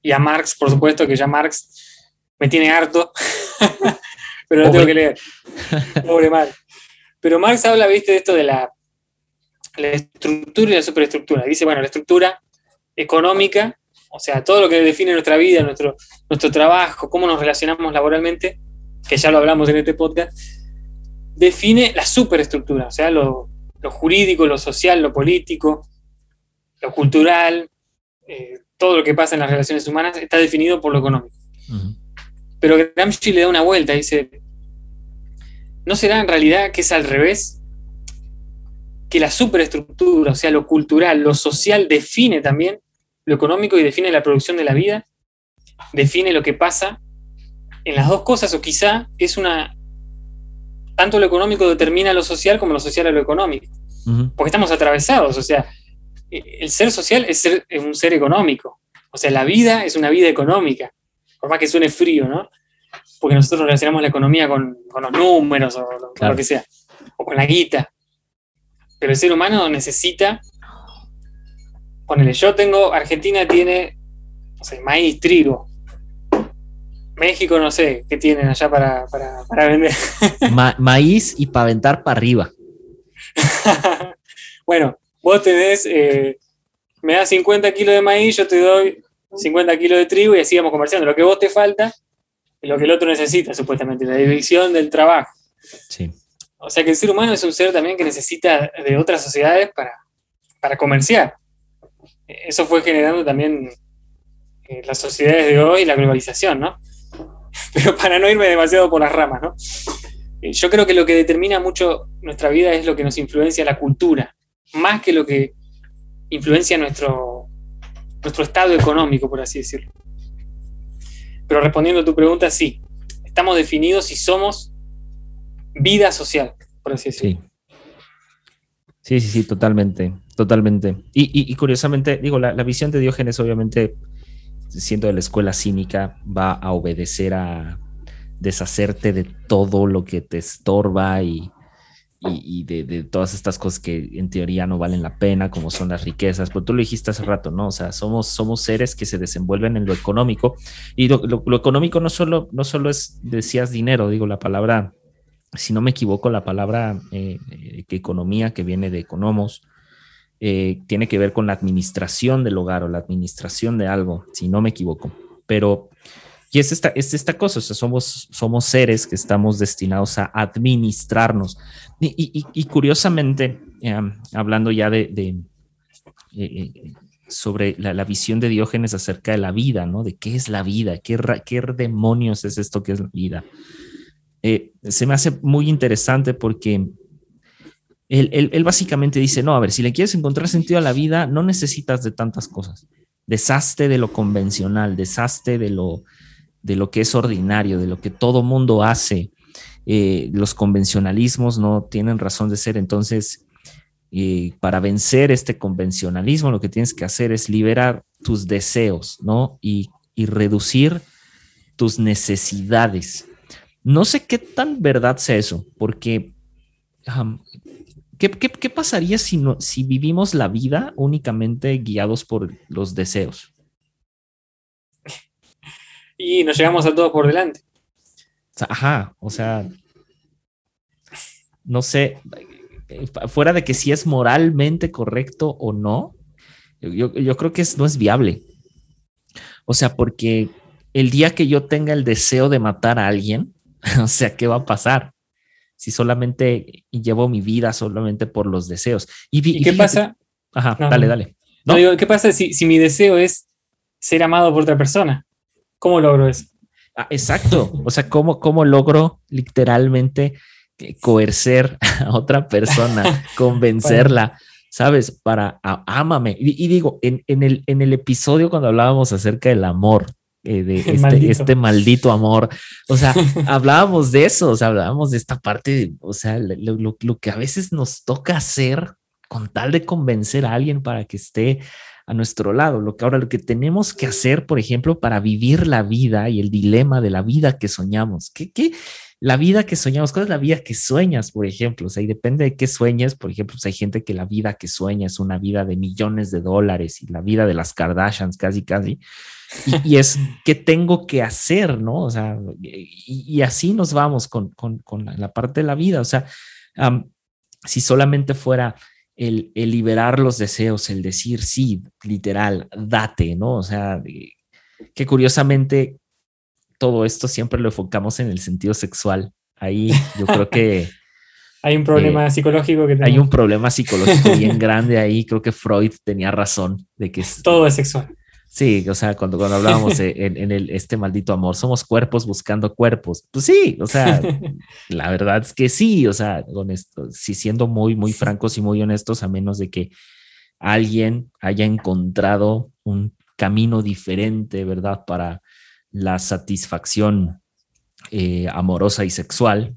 [SPEAKER 2] y a Marx, por supuesto, que ya Marx me tiene harto, pero lo tengo que leer. Pobre Marx. Pero Marx habla, viste, de esto de la, la estructura y la superestructura. Dice, bueno, la estructura económica, o sea, todo lo que define nuestra vida, nuestro, nuestro trabajo, cómo nos relacionamos laboralmente, que ya lo hablamos en este podcast, define la superestructura, o sea, lo, lo jurídico, lo social, lo político, lo cultural, eh, todo lo que pasa en las relaciones humanas está definido por lo económico. Pero Gramsci le da una vuelta y dice, ¿no será en realidad que es al revés? Que la superestructura, o sea, lo cultural, lo social, define también lo económico y define la producción de la vida, define lo que pasa en las dos cosas, o quizá es una... Tanto lo económico determina lo social como lo social a lo económico. Porque estamos atravesados, o sea, el ser social es, ser, un ser económico. O sea, la vida es una vida económica, por más que suene frío, ¿no? Porque nosotros relacionamos la economía con, los números o lo, que sea, o con la guita. Pero el ser humano necesita, ponele, yo tengo, Argentina tiene, no sé, maíz, trigo. México, no sé, ¿qué tienen allá para, vender?
[SPEAKER 1] maíz y para aventar para arriba.
[SPEAKER 2] bueno, vos tenés, eh, me das 50 kilos de maíz, yo te doy 50 kilos de trigo y así vamos comerciando. Lo que vos te falta es lo que el otro necesita, supuestamente, la división del trabajo. Sí. O sea que el ser humano es un ser también que necesita de otras sociedades para, para comerciar. Eso fue generando también eh, las sociedades de hoy y la globalización, ¿no? Pero para no irme demasiado por las ramas, ¿no? Eh, yo creo que lo que determina mucho nuestra vida es lo que nos influencia la cultura más que lo que influencia nuestro, nuestro estado económico, por así decirlo. Pero respondiendo a tu pregunta, sí, estamos definidos si somos vida social, por así decirlo.
[SPEAKER 1] Sí, sí, sí, totalmente, totalmente. Y, curiosamente, digo, la, la, visión de Diógenes, obviamente, siendo de la escuela cínica, va a obedecer a deshacerte de todo lo que te estorba y, y, de, todas estas cosas que en teoría no valen la pena, como son las riquezas, pero tú lo dijiste hace rato, ¿no? O sea, somos, somos seres que se desenvuelven en lo económico y lo, económico no solo, no solo es, decías dinero, digo, la palabra, si no me equivoco, la palabra eh, eh, economía que viene de economos, eh, tiene que ver con la administración del hogar o la administración de algo, si no me equivoco, pero y es esta, es esta cosa, o sea, somos, somos seres que estamos destinados a administrarnos. Y, curiosamente, em, hablando ya de, eh, eh, sobre la, visión de Diógenes acerca de la vida, ¿no? De qué es la vida, qué, qué demonios es esto que es la vida. Eh, se me hace muy interesante porque él, él, básicamente dice, no, a ver, si le quieres encontrar sentido a la vida, no necesitas de tantas cosas. Deshazte de lo convencional, deshazte de lo, de lo que es ordinario, de lo que todo mundo hace. Eh, los convencionalismos no tienen razón de ser, entonces eh, para vencer este convencionalismo lo que tienes que hacer es liberar tus deseos, ¿no? Y, reducir tus necesidades. No sé qué tan verdad sea eso, porque ¿qué, pasaría si, no, si vivimos la vida únicamente guiados por los deseos?
[SPEAKER 2] Y nos llevamos a todos por delante.
[SPEAKER 1] Ajá, o sea, no sé, fuera de que si es moralmente correcto o no, yo, creo que no es viable. O sea, porque el día que yo tenga el deseo de matar a alguien, o sea, ¿qué va a pasar? Si solamente llevo mi vida solamente por los deseos.
[SPEAKER 2] ¿Y, qué pasa?
[SPEAKER 1] Ajá, dale, dale.
[SPEAKER 2] No, digo, ¿qué pasa si, si mi deseo es ser amado por otra persona? ¿Cómo logro eso?
[SPEAKER 1] Ah, exacto. O sea, ¿cómo, cómo logro literalmente coercer a otra persona, convencerla, ¿sabes? Para ámame. Y, digo, en, el, en el episodio cuando hablábamos acerca del amor, eh, de este, este maldito. amor. O sea, hablábamos de eso, o sea, hablábamos de esta parte, o sea, lo, que a veces nos toca hacer con tal de convencer a alguien para que esté a nuestro lado. Lo que ahora lo que tenemos que hacer, por ejemplo, para vivir la vida y el dilema de la vida que soñamos. ¿Qué, qué, la vida que soñamos, ¿cuál es la vida que sueñas, por ejemplo? O sea, y depende de qué sueñes, por ejemplo, pues hay gente que la vida que sueña es una vida de millones de dólares y la vida de las Kardashians casi, casi. Y, es qué tengo que hacer, ¿no? O sea, y, así nos vamos con, con, con, la parte de la vida. O sea, si solamente fuera el, el, liberar los deseos, el decir sí, literal, date, ¿no? O sea, que curiosamente todo esto siempre lo enfocamos en el sentido sexual. Ahí yo creo que...
[SPEAKER 2] hay un problema eh, psicológico que
[SPEAKER 1] Hay un problema psicológico bien grande ahí. Creo que Freud tenía razón de que...
[SPEAKER 2] todo es sexual.
[SPEAKER 1] Sí, o sea, cuando, cuando hablábamos en, el, este maldito amor, somos cuerpos buscando cuerpos. Pues sí, o sea, la verdad es que sí, o sea, honesto, sí siendo muy, muy francos y muy honestos, a menos de que alguien haya encontrado un camino diferente, ¿verdad? Para, la satisfacción eh, amorosa y sexual,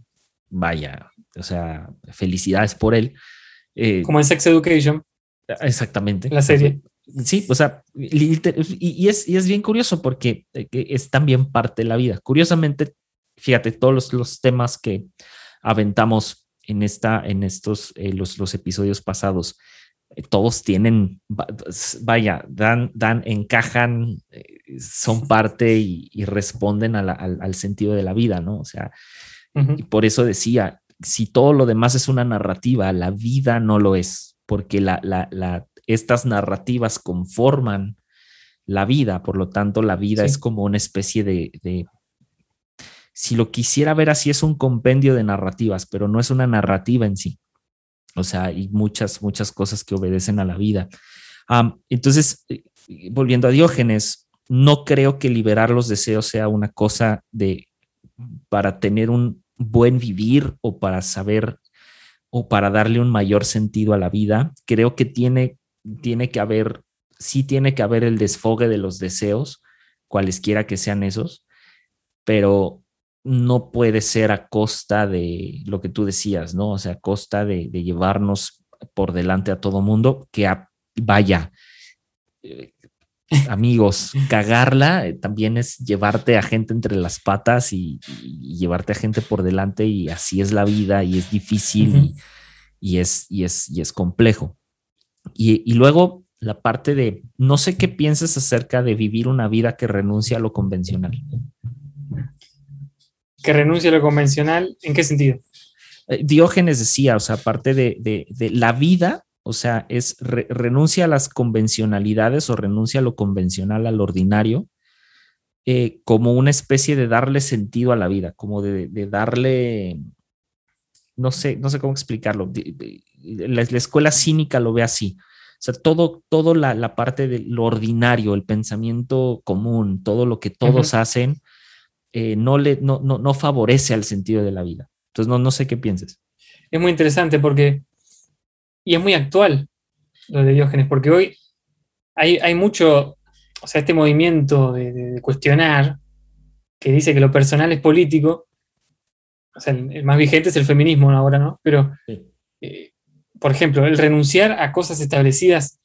[SPEAKER 1] vaya, o sea, felicidades por él.
[SPEAKER 2] Eh, Como en Sex Education.
[SPEAKER 1] Exactamente.
[SPEAKER 2] La serie.
[SPEAKER 1] Sí, o sea, y, es, es bien curioso porque eh, es también parte de la vida. Curiosamente, fíjate, todos los, temas que aventamos en, esta, en estos, los, los episodios pasados, todos tienen, vaya, dan, dan, encajan, eh, son parte y, responden al, sentido de la vida, ¿no? O sea, y por eso decía, si todo lo demás es una narrativa, la vida no lo es, porque la, la, estas narrativas conforman la vida, por lo tanto, la vida es como una especie de, de, si lo quisiera ver así, es un compendio de narrativas, pero no es una narrativa en sí. O sea, hay muchas, muchas cosas que obedecen a la vida. entonces, eh, volviendo a Diógenes, no creo que liberar los deseos sea una cosa de para tener un buen vivir o para saber o para darle un mayor sentido a la vida. Creo que tiene, tiene que haber, sí tiene que haber el desfogue de los deseos, cualesquiera que sean esos, pero no puede ser a costa de lo que tú decías, ¿no? O sea, a costa de, llevarnos por delante a todo mundo, que vaya, eh, amigos, cagarla eh, también es llevarte a gente entre las patas y, llevarte a gente por delante y así es la vida y es difícil y, es, y, es, y es complejo. Y, y luego la parte de, no sé qué piensas acerca de vivir una vida que renuncia a lo convencional
[SPEAKER 2] que renuncia a lo convencional, ¿en qué sentido?
[SPEAKER 1] Eh, Diógenes decía, o sea, aparte de, la vida, o sea, es renuncia a las convencionalidades o renuncia a lo convencional, al ordinario, eh, como una especie de darle sentido a la vida, como de, darle, no sé, no sé cómo explicarlo. La, escuela cínica lo ve así. O sea, todo, todo la, parte de lo ordinario, el pensamiento común, todo lo que todos hacen, eh, no, le, no, no, favorece al sentido de la vida. Entonces, no, no sé qué pienses.
[SPEAKER 2] Es muy interesante porque, y es muy actual lo de Diógenes, porque hoy hay, hay mucho, o sea, este movimiento de, cuestionar que dice que lo personal es político, o sea, el, más vigente es el feminismo ahora, ¿no? Pero, eh, por ejemplo, el renunciar a cosas establecidas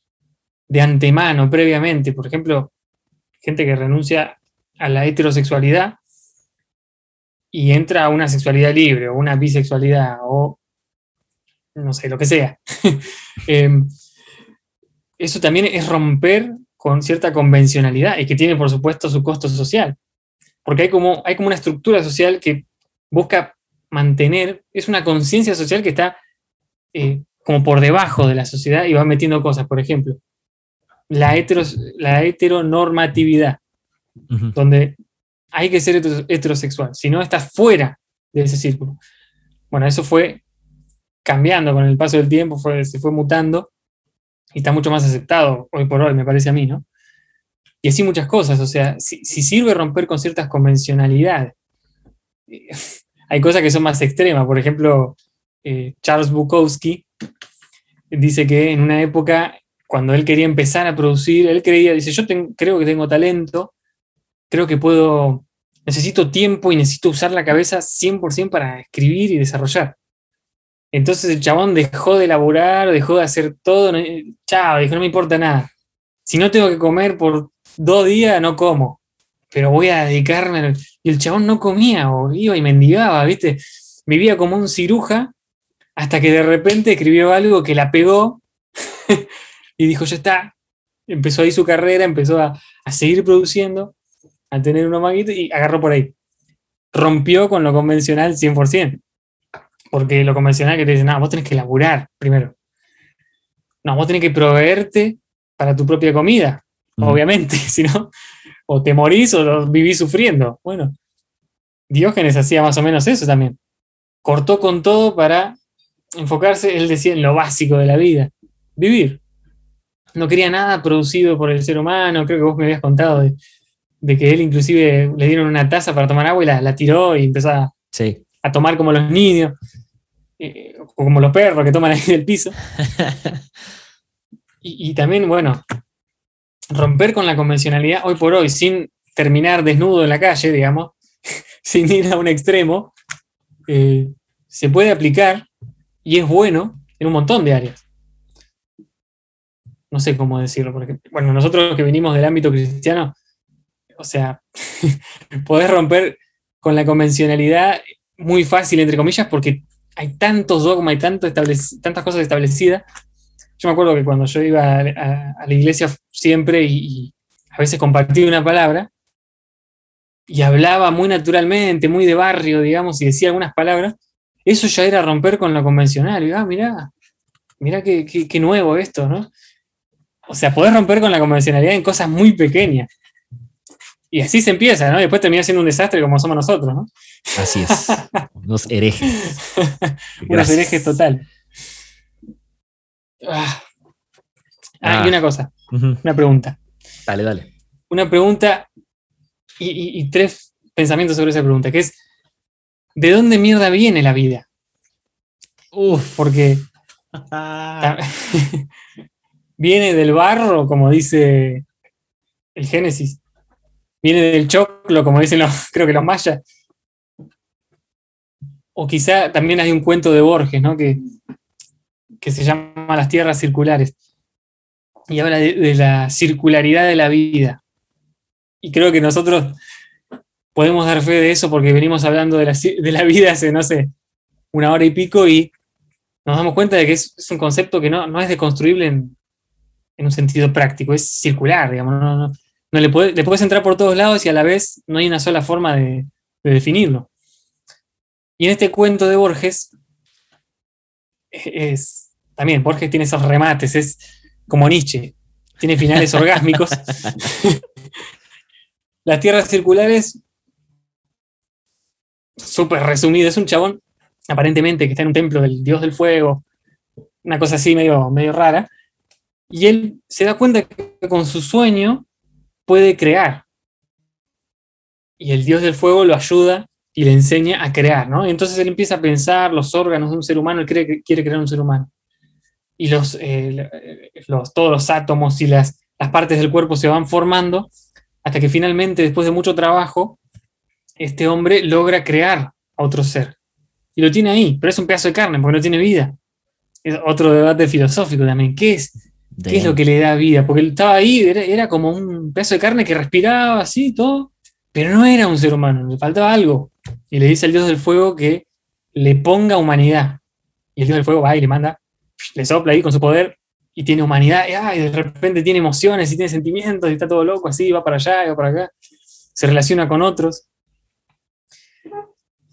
[SPEAKER 2] de antemano, previamente, por ejemplo, gente que renuncia a la heterosexualidad y entra a una sexualidad libre o una bisexualidad o no sé, lo que sea. Em, eso también es romper con cierta convencionalidad y que tiene, por supuesto, su costo social. Porque hay como, hay como una estructura social que busca mantener, es una conciencia social que está eh, como por debajo de la sociedad y va metiendo cosas. Por ejemplo, la, la heteronormatividad, donde hay que ser heterosexual, si no estás fuera de ese círculo. Bueno, eso fue cambiando con el paso del tiempo, se fue mutando y está mucho más aceptado hoy por hoy, me parece a mí, ¿no? y así muchas cosas. O sea, si, sirve romper con ciertas convencionalidades. Hay cosas que son más extremas. Por ejemplo, eh, Charles Bukowski dice que en una época, cuando él quería empezar a producir, él creía, dice, yo creo que tengo talento, creo que puedo, necesito tiempo y necesito usar la cabeza 100% para escribir y desarrollar. Entonces el chabón dejó de elaborar, dejó de hacer todo, chao, dijo, no me importa nada. Si no tengo que comer por dos días, no como, pero voy a dedicarme. Y el chabón no comía, o iba y mendigaba, ¿viste? Vivía como un ciruja, hasta que de repente escribió algo que la pegó y dijo, ya está. Empezó ahí su carrera, empezó a, a seguir produciendo, a tener unos maguitos y agarró por ahí. Rompió con lo convencional 100%. Porque lo convencional que te dicen, no, vos tenés que laburar primero. No, vos tenés que proveerte para tu propia comida, obviamente, si no, o te morís o vivís sufriendo. Bueno, Diógenes hacía más o menos eso también. Cortó con todo para enfocarse, él decía, en lo básico de la vida, vivir. No quería nada producido por el ser humano, creo que vos me habías contado de, que él inclusive le dieron una taza para tomar agua y la, tiró y empezó a, a tomar como los niños, eh, o como los perros que toman ahí del piso. y, también, bueno, romper con la convencionalidad hoy por hoy, sin terminar desnudo en la calle, digamos, sin ir a un extremo, eh, se puede aplicar y es bueno en un montón de áreas. No sé cómo decirlo, porque, bueno, nosotros que venimos del ámbito cristiano, o sea, poder romper con la convencionalidad muy fácil, entre comillas, porque hay tantos dogmas y tantas cosas establecidas. Yo me acuerdo que cuando yo iba a, la iglesia siempre y, a veces compartía una palabra y hablaba muy naturalmente, muy de barrio, digamos, y decía algunas palabras, eso ya era romper con lo convencional. Y ah, mirá, mirá qué, qué nuevo esto, ¿no? O sea, podés romper con la convencionalidad en cosas muy pequeñas. Y así se empieza, ¿no? Y después termina siendo un desastre como somos nosotros, ¿no?
[SPEAKER 1] Así es. Unos herejes.
[SPEAKER 2] Unos herejes total. Ah. ah, y una cosa, una pregunta.
[SPEAKER 1] Dale, dale.
[SPEAKER 2] Una pregunta y, tres pensamientos sobre esa pregunta, que es, ¿de dónde mierda viene la vida? Uf, porque viene del barro, como dice el Génesis viene del choclo, como dicen los, creo que los mayas. O quizá también hay un cuento de Borges, ¿no? Que, que se llama Las tierras circulares. Y habla de, la circularidad de la vida. Y creo que nosotros podemos dar fe de eso porque venimos hablando de la, vida hace, no sé, una hora y pico y nos damos cuenta de que es, un concepto que no, no es deconstruible en, en, un sentido práctico, es circular, digamos, no, no, no le, puedes entrar por todos lados y a la vez no hay una sola forma de, definirlo. Y en este cuento de Borges, es, también Borges tiene esos remates, es como Nietzsche, tiene finales orgásmicos. Las tierras circulares, súper resumido, es un chabón aparentemente que está en un templo del dios del fuego, una cosa así medio, medio rara, y él se da cuenta que con su sueño puede crear. Y el dios del fuego lo ayuda y le enseña a crear, ¿no? Y entonces él empieza a pensar los órganos de un ser humano, él cree que quiere crear un ser humano. Y los, eh, los, todos los átomos y las, las partes del cuerpo se van formando hasta que finalmente, después de mucho trabajo, este hombre logra crear a otro ser. Y lo tiene ahí, pero es un pedazo de carne porque no tiene vida. Es otro debate filosófico también. ¿Qué es? ¿Qué es lo que le da vida? Porque él estaba ahí, era, como un pedazo de carne que respiraba así, todo, pero no era un ser humano, le faltaba algo. Y le dice al dios del fuego que le ponga humanidad. Y el dios del fuego va y le manda, le sopla ahí con su poder y tiene humanidad, y, de repente tiene emociones y tiene sentimientos y está todo loco así, va para allá y va para acá, se relaciona con otros.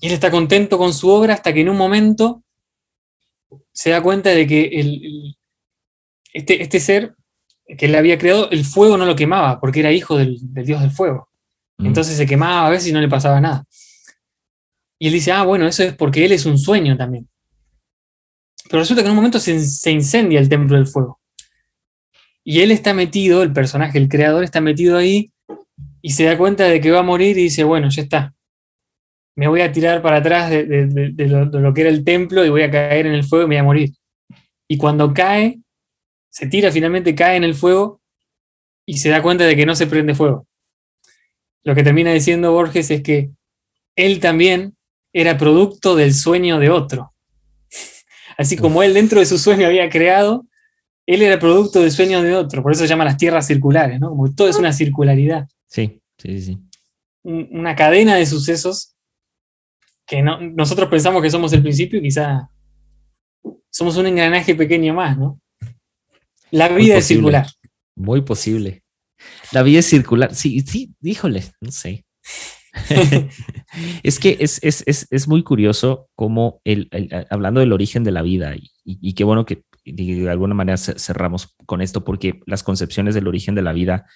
[SPEAKER 2] Y él está contento con su obra hasta que en un momento se da cuenta de que el, este, este, ser que él había creado, el fuego no lo quemaba, porque era hijo del, dios del fuego. Mm. Entonces se quemaba a veces y no le pasaba nada. Y él dice, ah, bueno, eso es porque él es un sueño también. Pero resulta que en un momento se, incendia el templo del fuego. Y él está metido, el personaje, el creador está metido ahí y se da cuenta de que va a morir y dice, bueno, ya está. Me voy a tirar para atrás de, lo, que era el templo y voy a caer en el fuego y me voy a morir. Y cuando cae, se tira finalmente, cae en el fuego y se da cuenta de que no se prende fuego. Lo que termina diciendo Borges es que él también era producto del sueño de otro. Así como él dentro de su sueño había creado, él era producto del sueño de otro. Por eso se llama las tierras circulares, ¿no? Como todo es una circularidad.
[SPEAKER 1] Sí, sí, sí.
[SPEAKER 2] Una cadena de sucesos que nosotros pensamos que somos el principio y quizá somos un engranaje pequeño más, ¿no? La vida es circular.
[SPEAKER 1] Muy posible. La vida es circular. Sí, sí, híjole, no sé. es que es, muy curioso cómo, el, hablando del origen de la vida, y, qué bueno que de alguna manera cerramos con esto, porque las concepciones del origen de la vida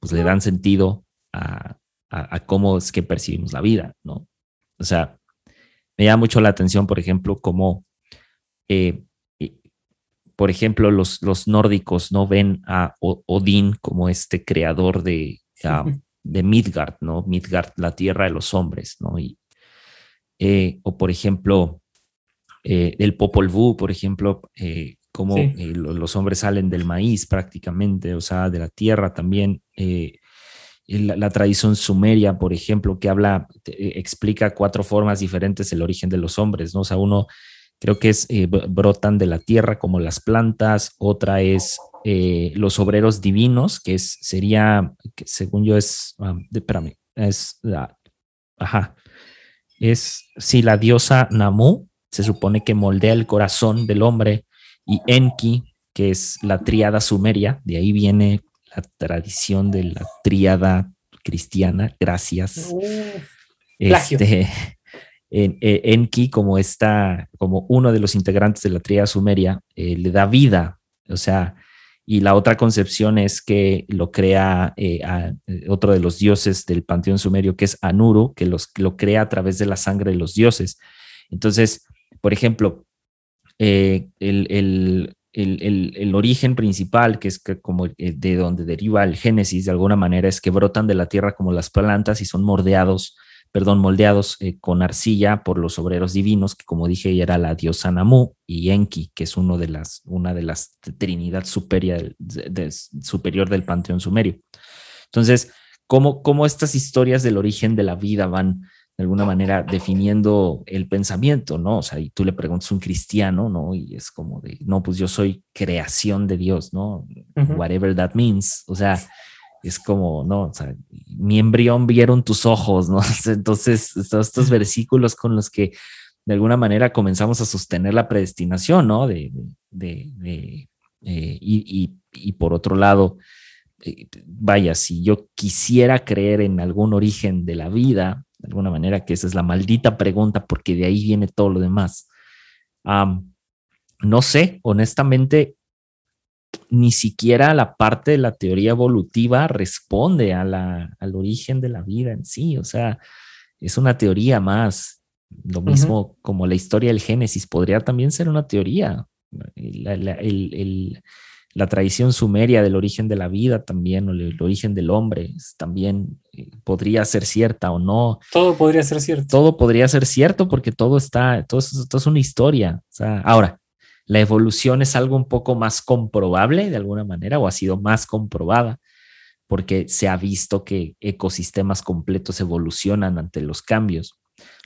[SPEAKER 1] pues le dan sentido a, cómo es que percibimos la vida, ¿no? O sea, me llama mucho la atención, por ejemplo, cómo, eh, por ejemplo, los, los nórdicos no ven a Odín como este creador de, de Midgard, ¿no? Midgard, la tierra de los hombres, ¿no? Y, eh, o por ejemplo, eh, el Popol Vuh, por ejemplo, eh, como los hombres salen del maíz prácticamente, o sea, de la tierra también. La, tradición sumeria, por ejemplo, que habla, explica cuatro formas diferentes el origen de los hombres, ¿no? O sea, uno creo que es brotan de la tierra como las plantas, otra es eh, los obreros divinos, que es, sería, que según yo es, um, espérame, es la, ajá, es, si la diosa Namu se supone que moldea el corazón del hombre y Enki, que es la tríada sumeria, de ahí viene la tradición de la tríada cristiana, gracias. este, Enki, como está, como uno de los integrantes de la tríada sumeria, eh, le da vida, o sea, y la otra concepción es que lo crea eh, eh, otro de los dioses del panteón sumerio, que es Anuru, que los, lo crea a través de la sangre de los dioses. Entonces, por ejemplo, eh, el, origen principal, que es como de donde deriva el Génesis, de alguna manera, es que brotan de la tierra como las plantas y son mordeados perdón, moldeados eh, con arcilla por los obreros divinos, que como dije, era la diosa Namu y Enki, que es uno de las, una de las trinidad superior, superior del panteón sumerio. Entonces, ¿cómo, ¿cómo estas historias del origen de la vida van de alguna manera definiendo el pensamiento, ¿no? O sea, y tú le preguntas a un cristiano, ¿no? Y es como de, no, pues yo soy creación de Dios, ¿no? Whatever that means. O sea, es como, no, o sea, mi embrión vieron tus ojos, ¿no? Entonces, estos versículos con los que de alguna manera comenzamos a sostener la predestinación, ¿no? De, de, eh, y, y, por otro lado, eh, vaya, si yo quisiera creer en algún origen de la vida, de alguna manera, que esa es la maldita pregunta, porque de ahí viene todo lo demás. no sé, honestamente, ni siquiera la parte de la teoría evolutiva responde a la, al origen de la vida en sí. O sea, es una teoría más. Lo mismo como la historia del Génesis podría también ser una teoría. La, tradición sumeria del origen de la vida también, o el, origen del hombre, también eh, podría ser cierta o no.
[SPEAKER 2] Todo podría ser cierto.
[SPEAKER 1] Todo podría ser cierto porque todo está, todo, todo es una historia. O sea, ahora, la evolución es algo un poco más comprobable de alguna manera o ha sido más comprobada porque se ha visto que ecosistemas completos evolucionan ante los cambios,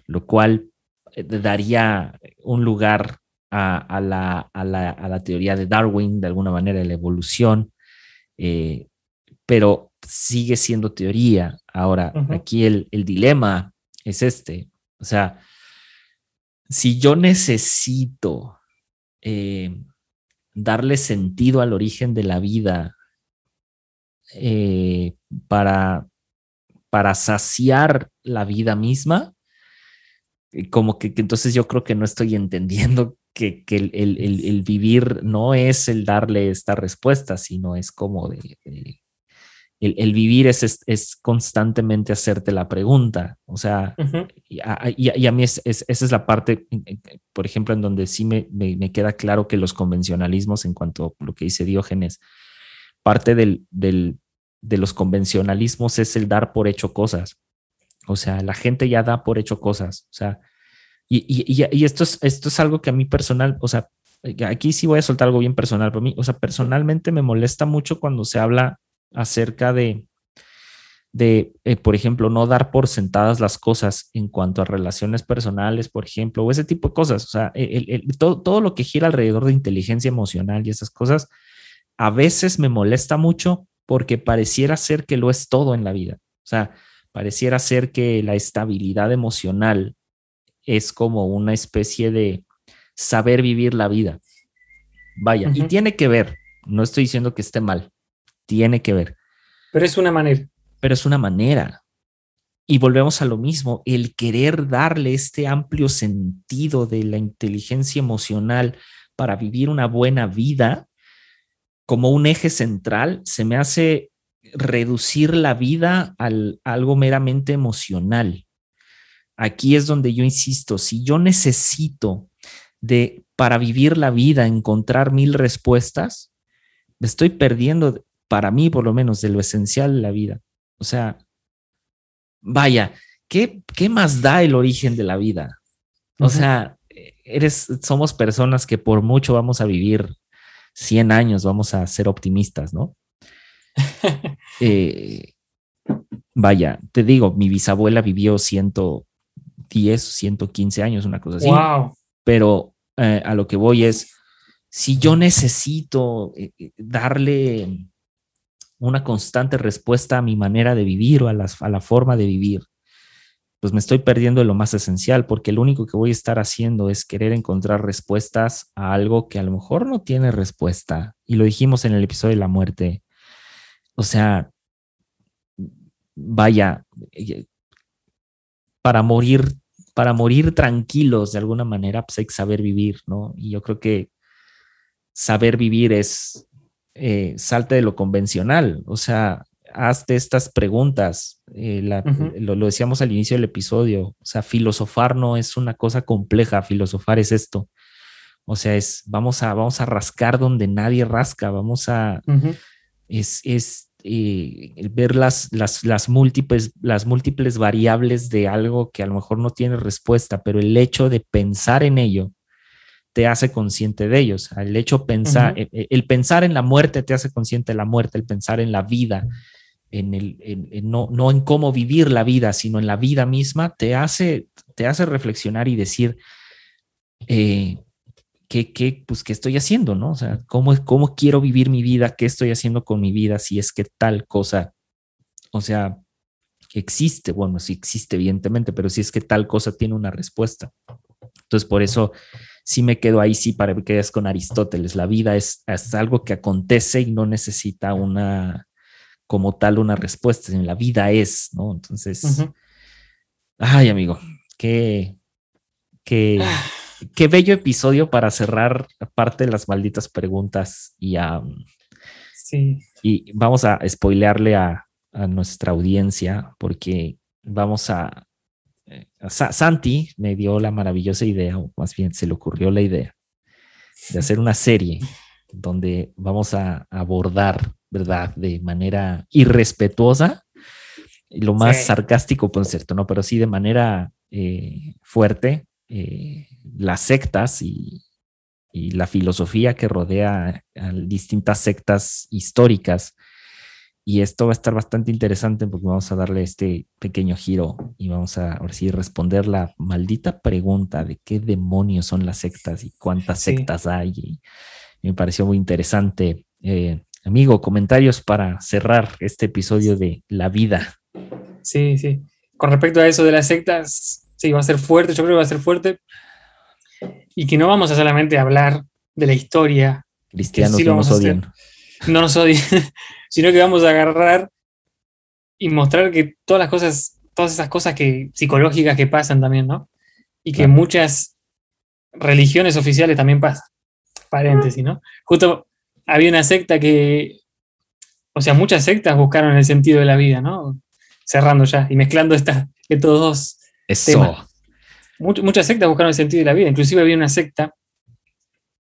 [SPEAKER 1] lo cual eh, daría un lugar a, la, teoría de Darwin, de alguna manera, de la evolución, eh, pero sigue siendo teoría. Ahora, aquí el, el dilema es este, o sea, si yo necesito eh, darle sentido al origen de la vida eh, para, para saciar la vida misma, eh, como que, entonces yo creo que no estoy entendiendo que, el, vivir no es el darle esta respuesta, sino es como de el, vivir es, es, constantemente hacerte la pregunta. O sea, y, a, mí es, esa es la parte, por ejemplo, en donde sí me, me, queda claro que los convencionalismos en cuanto a lo que dice Diógenes, parte del, de los convencionalismos es el dar por hecho cosas. O sea, la gente ya da por hecho cosas. O sea, y, y, esto, es, esto es algo que a mí personal, o sea, aquí sí voy a soltar algo bien personal para mí. O sea, personalmente me molesta mucho cuando se habla acerca de, de eh, por ejemplo, no dar por sentadas las cosas en cuanto a relaciones personales, por ejemplo, o ese tipo de cosas. O sea, todo, todo lo que gira alrededor de inteligencia emocional y esas cosas, a veces me molesta mucho porque pareciera ser que lo es todo en la vida. O sea, pareciera ser que la estabilidad emocional es como una especie de saber vivir la vida. Vaya, y tiene que ver, no estoy diciendo que esté mal, tiene que ver.
[SPEAKER 2] Pero es una manera.
[SPEAKER 1] Pero es una manera. Y volvemos a lo mismo, el querer darle este amplio sentido de la inteligencia emocional para vivir una buena vida como un eje central, se me hace reducir la vida al, a algo meramente emocional. Aquí es donde yo insisto, si yo necesito de para vivir la vida encontrar mil respuestas, me estoy perdiendo para mí por lo menos de lo esencial de la vida. O sea, vaya, ¿qué, qué más da el origen de la vida? O sea, eres, somos personas que por mucho vamos a vivir 100 años, vamos a ser optimistas, ¿no? Eh, vaya, te digo, mi bisabuela vivió 110, 115 años, una cosa así. Wow. Pero eh, a lo que voy es, si yo necesito eh, darle una constante respuesta a mi manera de vivir o a, a la forma de vivir, pues me estoy perdiendo de lo más esencial, porque lo único que voy a estar haciendo es querer encontrar respuestas a algo que a lo mejor no tiene respuesta. Y lo dijimos en el episodio de la muerte. O sea, vaya, eh, para morir, para morir tranquilos de alguna manera, pues hay que saber vivir, ¿no? Y yo creo que saber vivir es eh, salte de lo convencional. O sea, hazte estas preguntas. Eh, lo, decíamos al inicio del episodio. O sea, filosofar no es una cosa compleja, filosofar es esto. O sea, es vamos a, vamos a rascar donde nadie rasca, vamos a es, es eh, ver las, las, las, múltiples, las múltiples variables de algo que a lo mejor no tiene respuesta, pero el hecho de pensar en ello te hace consciente de ellos. El hecho pensar, el, el, pensar en la muerte te hace consciente de la muerte, el pensar en la vida en el, no, no, en cómo vivir la vida, sino en la vida misma, te hace, te hace reflexionar y decir, eh, ¿qué, qué, pues, ¿qué estoy haciendo? ¿no? O sea, ¿cómo, ¿cómo quiero vivir mi vida? ¿Qué estoy haciendo con mi vida si es que tal cosa, o sea, existe? Bueno, sí existe, evidentemente, pero si es que tal cosa tiene una respuesta. Entonces, por eso sí me quedo ahí, sí, para que quedes con Aristóteles. La vida es, es algo que acontece y no necesita una como tal una respuesta, la vida es, ¿no? Entonces, ay amigo, qué, qué, ah. qué bello episodio para cerrar parte de las malditas preguntas y a... Sí. Y vamos a spoilearle a, nuestra audiencia porque vamos a, Santi me dio la maravillosa idea, o más bien se le ocurrió la idea de hacer una serie donde vamos a abordar ¿verdad? De manera irrespetuosa, lo más sarcástico, por cierto, ¿no? Pero sí de manera eh, fuerte, eh, las sectas y, la filosofía que rodea a distintas sectas históricas. Y esto va a estar bastante interesante porque vamos a darle este pequeño giro y vamos a ahora sí responder la maldita pregunta de qué demonios son las sectas y cuántas sectas hay. Y me pareció muy interesante. Eh, Amigo, comentarios para cerrar este episodio de La vida.
[SPEAKER 2] Sí, sí. Con respecto a eso de las sectas, sí, va a ser fuerte, yo creo que va a ser fuerte. Y que no vamos a solamente hablar de la historia.
[SPEAKER 1] Cristianos no nos odian.
[SPEAKER 2] No nos odian, sino que vamos a agarrar y mostrar que todas las cosas, todas esas cosas que, psicológicas que pasan también, ¿no? Y que muchas religiones oficiales también pasan. Paréntesis, ¿no? Justo había una secta que, o sea, muchas sectas buscaron el sentido de la vida, ¿no? Cerrando ya y mezclando estos dos Eso. muchas sectas buscaron el sentido de la vida, inclusive había una secta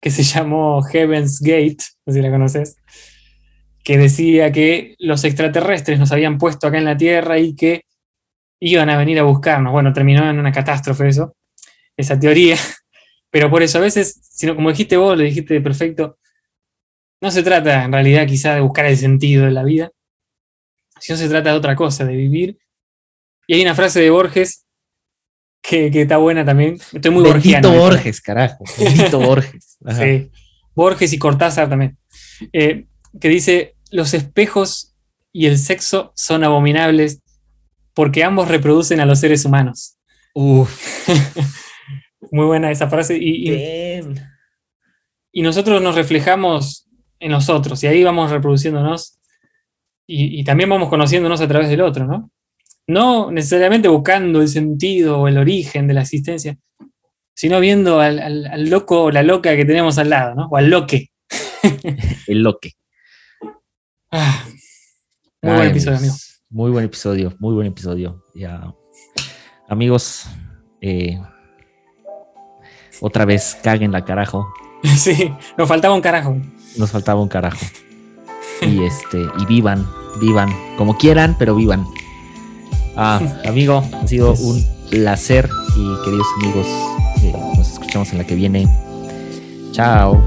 [SPEAKER 2] que se llamó Heaven's Gate, no sé si la conoces, que decía que los extraterrestres nos habían puesto acá en la Tierra y que iban a venir a buscarnos. Bueno, terminó en una catástrofe eso, esa teoría. Pero por eso a veces, sino como dijiste vos, lo dijiste perfecto, no se trata en realidad quizá de buscar el sentido de la vida, sino se trata de otra cosa, de vivir. Y hay una frase de Borges que, está buena también. Estoy muy
[SPEAKER 1] Bendito Borges, carajo. Bendito Borges.
[SPEAKER 2] Sí. Borges y Cortázar también. Eh, que dice, los espejos y el sexo son abominables porque ambos reproducen a los seres humanos.
[SPEAKER 1] Uf.
[SPEAKER 2] Muy buena esa frase. Y, y, nosotros nos reflejamos en los otros y ahí vamos reproduciéndonos y, también vamos conociéndonos a través del otro, ¿no? No necesariamente buscando el sentido o el origen de la existencia, sino viendo al, loco o la loca que tenemos al lado, ¿no? O al loque.
[SPEAKER 1] el loque.
[SPEAKER 2] Ah, muy buen episodio, amigo.
[SPEAKER 1] Muy buen episodio, muy buen episodio. Ya. Amigos, eh, otra vez caguen la carajo.
[SPEAKER 2] Sí, nos faltaba un carajo.
[SPEAKER 1] Nos faltaba un carajo. Y este, y vivan, vivan, como quieran, pero vivan. Ah, amigo, ha sido un placer y queridos amigos, nos escuchamos en la que viene. Chao.